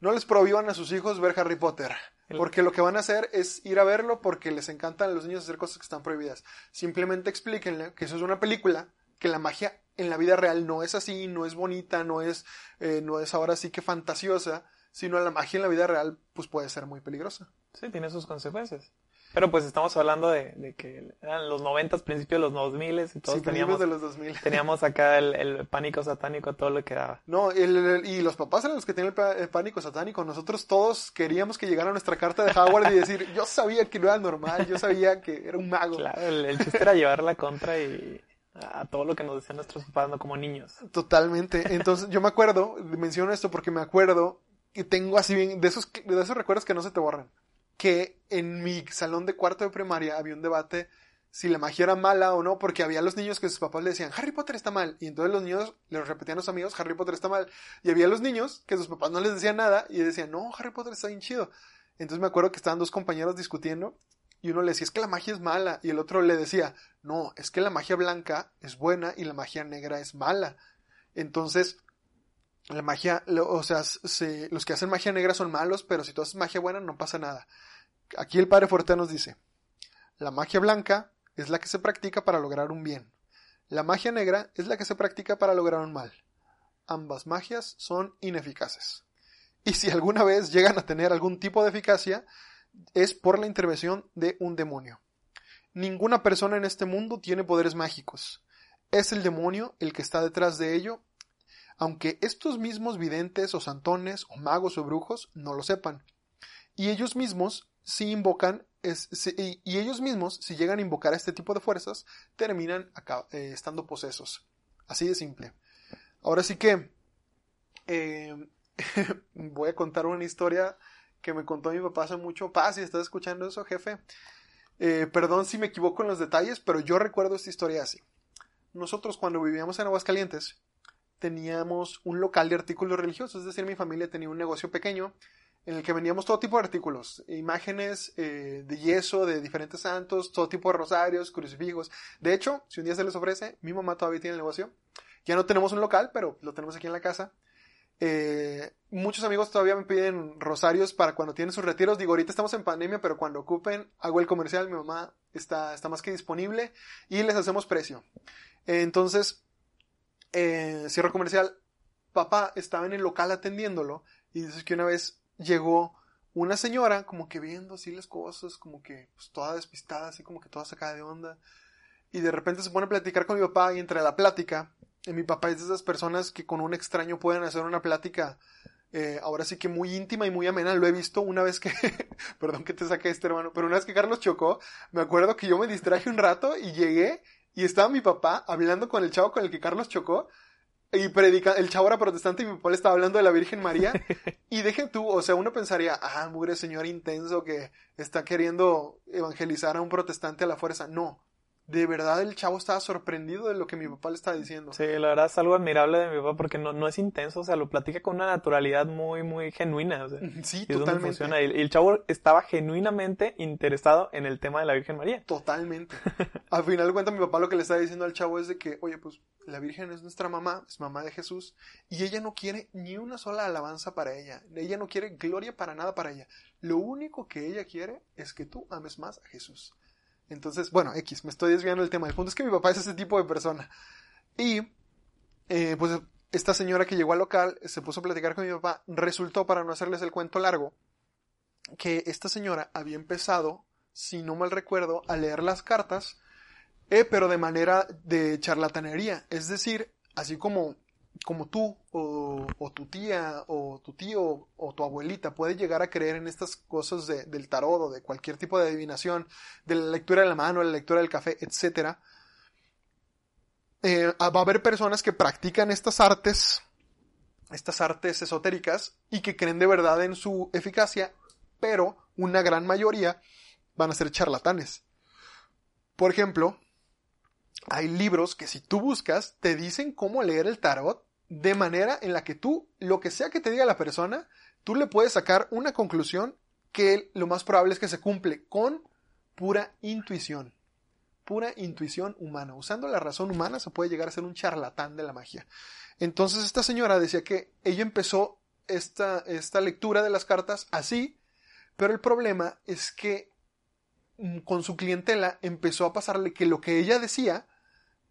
B: no les prohíban a sus hijos ver Harry Potter, porque lo que van a hacer es ir a verlo porque les encantan a los niños hacer cosas que están prohibidas. Simplemente explíquenle que eso es una película, que la magia en la vida real no es así, no es bonita, no es, eh, no es ahora sí que fantasiosa, sino la magia en la vida real pues puede ser muy peligrosa.
A: Sí, tiene sus consecuencias. Pero pues estamos hablando de, de que eran los noventas, principios de los dos miles y todos
B: Sí,
A: teníamos,
B: de los 2000.
A: teníamos acá el, el pánico satánico, todo lo que daba.
B: No, el- el- y los papás eran los que tenían el, pánico satánico. Nosotros todos queríamos que llegara nuestra carta de Howard y decir, yo sabía que no era normal, yo sabía que era un mago.
A: Claro, el, chiste era llevar la contra y a todo lo que nos decían nuestros papás, no como niños.
B: Totalmente. Entonces, yo me acuerdo, menciono esto porque me acuerdo que tengo así bien, de esos, de esos recuerdos que no se te borran. Que en mi salón de cuarto de primaria había un debate si la magia era mala o no, porque había los niños que sus papás le decían, Harry Potter está mal. Y entonces los niños le repetían a los amigos, Harry Potter está mal. Y había los niños que sus papás no les decían nada y decían, no, Harry Potter está bien chido. Entonces me acuerdo que estaban dos compañeros discutiendo y uno le decía, es que la magia es mala. Y el otro le decía, no, es que la magia blanca es buena y la magia negra es mala. Entonces, la magia, o sea, se- los que hacen magia negra son malos, pero si tú haces magia buena no pasa nada. Aquí el padre Fuerte nos dice, la magia blanca es la que se practica para lograr un bien. La magia negra es la que se practica para lograr un mal. Ambas magias son ineficaces. Y si alguna vez llegan a tener algún tipo de eficacia, es por la intervención de un demonio. Ninguna persona en este mundo tiene poderes mágicos. Es el demonio el que está detrás de ello, aunque estos mismos videntes o santones o magos o brujos no lo sepan. Y ellos mismos, si invocan, y, ellos mismos, si llegan a invocar este tipo de fuerzas, terminan eh, estando posesos. Así de simple. Ahora sí que eh, voy a contar una historia que me contó mi papá hace mucho. Pa, si estás escuchando eso, jefe. Eh, perdón si me equivoco en los detalles, pero yo recuerdo esta historia así. Nosotros cuando vivíamos en Aguascalientes teníamos un local de artículos religiosos, es decir, mi familia tenía un negocio pequeño en el que vendíamos todo tipo de artículos, imágenes eh, de yeso de diferentes santos, todo tipo de rosarios, crucifijos. De hecho, si un día se les ofrece, mi mamá todavía tiene el negocio. Ya no tenemos un local, pero lo tenemos aquí en la casa. Eh, muchos amigos todavía me piden rosarios para cuando tienen sus retiros. Digo, ahorita estamos en pandemia, pero cuando ocupen, hago el comercial. Mi mamá está, está más que disponible y les hacemos precio. Entonces, eh, cierro comercial. Papá estaba en el local atendiéndolo y dice que una vez llegó una señora como que viendo así las cosas, como que pues, toda despistada, así como que toda sacada de onda. Y de repente se pone a platicar con mi papá y entre la plática, y mi papá es de esas personas que con un extraño pueden hacer una plática eh, ahora sí que muy íntima y muy amena. Lo he visto una vez que, perdón que te saqué este hermano, pero una vez que Carlos chocó, me acuerdo que yo me distraje un rato y llegué y estaba mi papá hablando con el chavo con el que Carlos chocó y predica, el chavo era protestante y mi papá le estaba hablando de la Virgen María. y deje tú, o sea, uno pensaría, ah, mugre señor intenso que está queriendo evangelizar a un protestante a la fuerza. No, de verdad el chavo estaba sorprendido de lo que mi papá le estaba diciendo.
A: Sí, la verdad es algo admirable de mi papá porque no, no es intenso, o sea, lo platica con una naturalidad muy, muy genuina. O sea,
B: Sí,
A: y
B: totalmente.
A: funciona. Y, el chavo estaba genuinamente interesado en el tema de la Virgen María.
B: Totalmente. Al final de cuentas, mi papá lo que le está diciendo al chavo es de que, oye, pues la Virgen es nuestra mamá, es mamá de Jesús, y ella no quiere ni una sola alabanza para ella. Ella no quiere gloria para nada para ella. Lo único que ella quiere es que tú ames más a Jesús. Entonces, bueno, X, me estoy desviando del tema. El punto es que mi papá es ese tipo de persona. Y, eh, pues, esta señora que llegó al local se puso a platicar con mi papá. Resultó, para no hacerles el cuento largo, que esta señora había empezado, si no mal recuerdo, a leer las cartas, eh, pero de manera de charlatanería. Es decir, así como, como tú o, tu tía o tu tío o tu abuelita puede llegar a creer en estas cosas de- del tarot o de cualquier tipo de adivinación, de la lectura de la mano, de la lectura del café, etcétera. eh, va a haber personas que practican estas artes, estas artes esotéricas, y que creen de verdad en su eficacia, pero una gran mayoría van a ser charlatanes. Por ejemplo, hay libros que si tú buscas te dicen cómo leer el tarot de manera en la que tú, lo que sea que te diga la persona, tú le puedes sacar una conclusión que lo más probable es que se cumple con pura intuición. Pura intuición humana. Usando la razón humana se puede llegar a ser un charlatán de la magia. Entonces esta señora decía que ella empezó esta, esta lectura de las cartas así, pero el problema es que mm, con su clientela empezó a pasarle que lo que ella decía,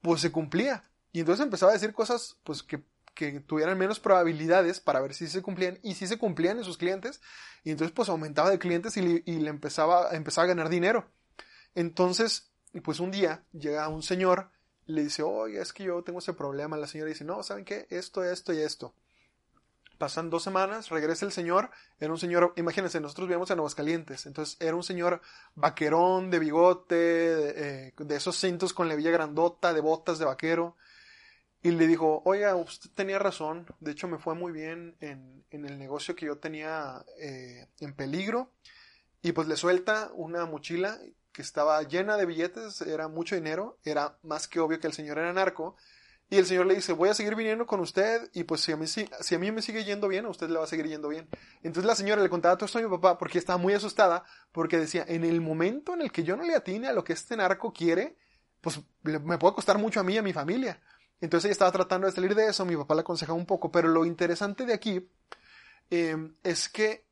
B: pues se cumplía. Y entonces empezaba a decir cosas, pues que, que tuvieran menos probabilidades para ver si se cumplían y si se cumplían en sus clientes y entonces pues aumentaba de clientes y le, empezaba, empezaba a ganar dinero. Entonces, pues un día llega un señor, le dice, oye, es que yo tengo ese problema. La señora dice, no, ¿saben qué? Esto, esto y esto. Pasan dos semanas, regresa el señor, era un señor, imagínense, nosotros vivíamos en Aguascalientes, entonces era un señor vaquerón, de bigote, de, eh, de esos cintos con levilla grandota, de botas de vaquero, y le dijo, oiga, usted tenía razón, de hecho me fue muy bien en, en el negocio que yo tenía eh, en peligro, y pues le suelta una mochila que estaba llena de billetes, era mucho dinero, era más que obvio que el señor era narco, y el Señor le dice, voy a seguir viniendo con usted y pues si a, mí, si, a mí me sigue yendo bien, a usted le va a seguir yendo bien. Entonces la señora le contaba todo esto a mi papá porque estaba muy asustada porque decía, en el momento en el que yo no le atine a lo que este narco quiere, pues me puede costar mucho a mí y a mi familia. Entonces ella estaba tratando de salir de eso, mi papá le aconsejaba un poco, pero lo interesante de aquí eh, es que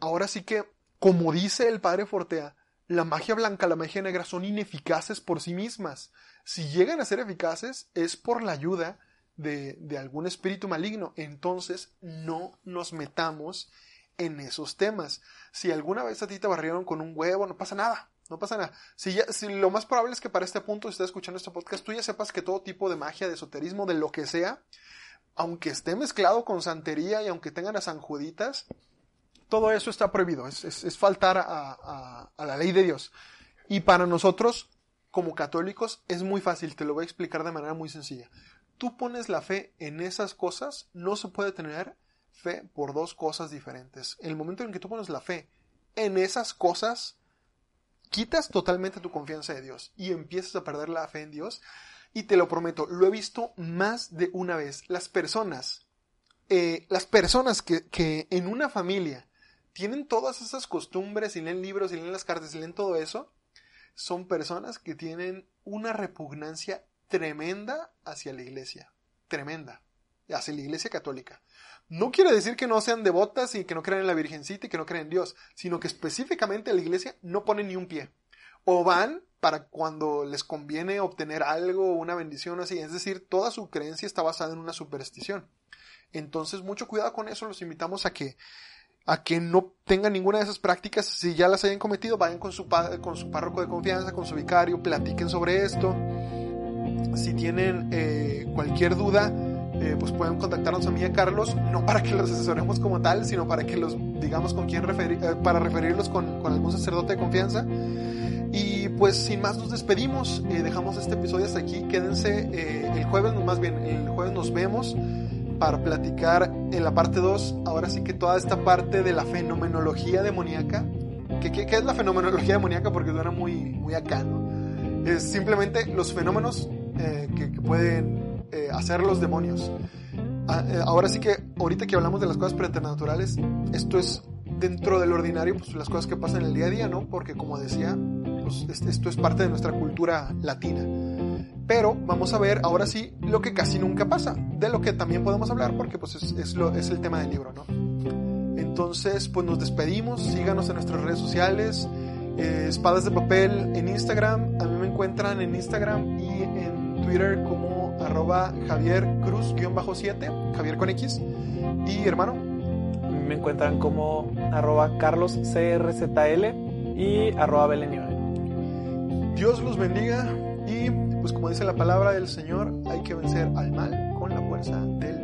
B: ahora sí que, como dice el padre Fortea, la magia blanca, la magia negra son ineficaces por sí mismas si llegan a ser eficaces es por la ayuda de, de algún espíritu maligno. Entonces no nos metamos en esos temas. Si alguna vez a ti te barrieron con un huevo, no pasa nada. No pasa nada. Si, ya, si lo más probable es que para este punto, si estás escuchando este podcast, tú ya sepas que todo tipo de magia, de esoterismo, de lo que sea, aunque esté mezclado con santería y aunque tengan a sanjuditas, todo eso está prohibido. Es, es, es faltar a, a, a la ley de Dios. Y para nosotros, como católicos es muy fácil, te lo voy a explicar de manera muy sencilla. Tú pones la fe en esas cosas, no se puede tener fe por dos cosas diferentes. El momento en que tú pones la fe en esas cosas, quitas totalmente tu confianza de Dios y empiezas a perder la fe en Dios. Y te lo prometo, lo he visto más de una vez. Las personas, eh, las personas que, que en una familia tienen todas esas costumbres y leen libros y leen las cartas y leen todo eso, son personas que tienen una repugnancia tremenda hacia la iglesia. Tremenda. Hacia la iglesia católica. No quiere decir que no sean devotas y que no crean en la Virgencita y que no crean en Dios, sino que específicamente la iglesia no pone ni un pie. O van para cuando les conviene obtener algo, una bendición así. Es decir, toda su creencia está basada en una superstición. Entonces, mucho cuidado con eso. Los invitamos a que a que no tengan ninguna de esas prácticas. Si ya las hayan cometido, vayan con su, con su párroco de confianza, con su vicario, platiquen sobre esto. Si tienen eh, cualquier duda, eh, pues pueden contactarnos a mí y a Carlos, no para que los asesoremos como tal, sino para que los digamos con quién referir, eh, para referirlos con, algún sacerdote de confianza. Y pues sin más nos despedimos, dejamos este episodio hasta aquí, quédense el jueves, más bien el jueves nos vemos para platicar en la parte 2, ahora sí que toda esta parte de la fenomenología demoníaca. ¿Qué, qué, qué es la fenomenología demoníaca? Porque suena muy, muy acá, ¿no? Es simplemente los fenómenos eh, que, que, pueden eh, hacer los demonios. Ah, eh, ahora sí que, ahorita que hablamos de las cosas preternaturales, esto es dentro del ordinario, pues las cosas que pasan en el día a día, ¿no? Porque como decía, pues esto es parte de nuestra cultura latina. Pero vamos a ver ahora sí lo que casi nunca pasa, de lo que también podemos hablar porque pues es, es, lo, es el tema del libro, ¿no? Entonces, pues nos despedimos, síganos en nuestras redes sociales, eh, Espadas de Papel en Instagram, a mí me encuentran en Instagram y en Twitter como arroba Javier Cruz-7, Javier con X, y hermano.
A: Me encuentran como arroba Carlos CRZL y arroba Belén
B: Dios los bendiga y pues como dice la palabra del Señor, hay que vencer al mal con la fuerza del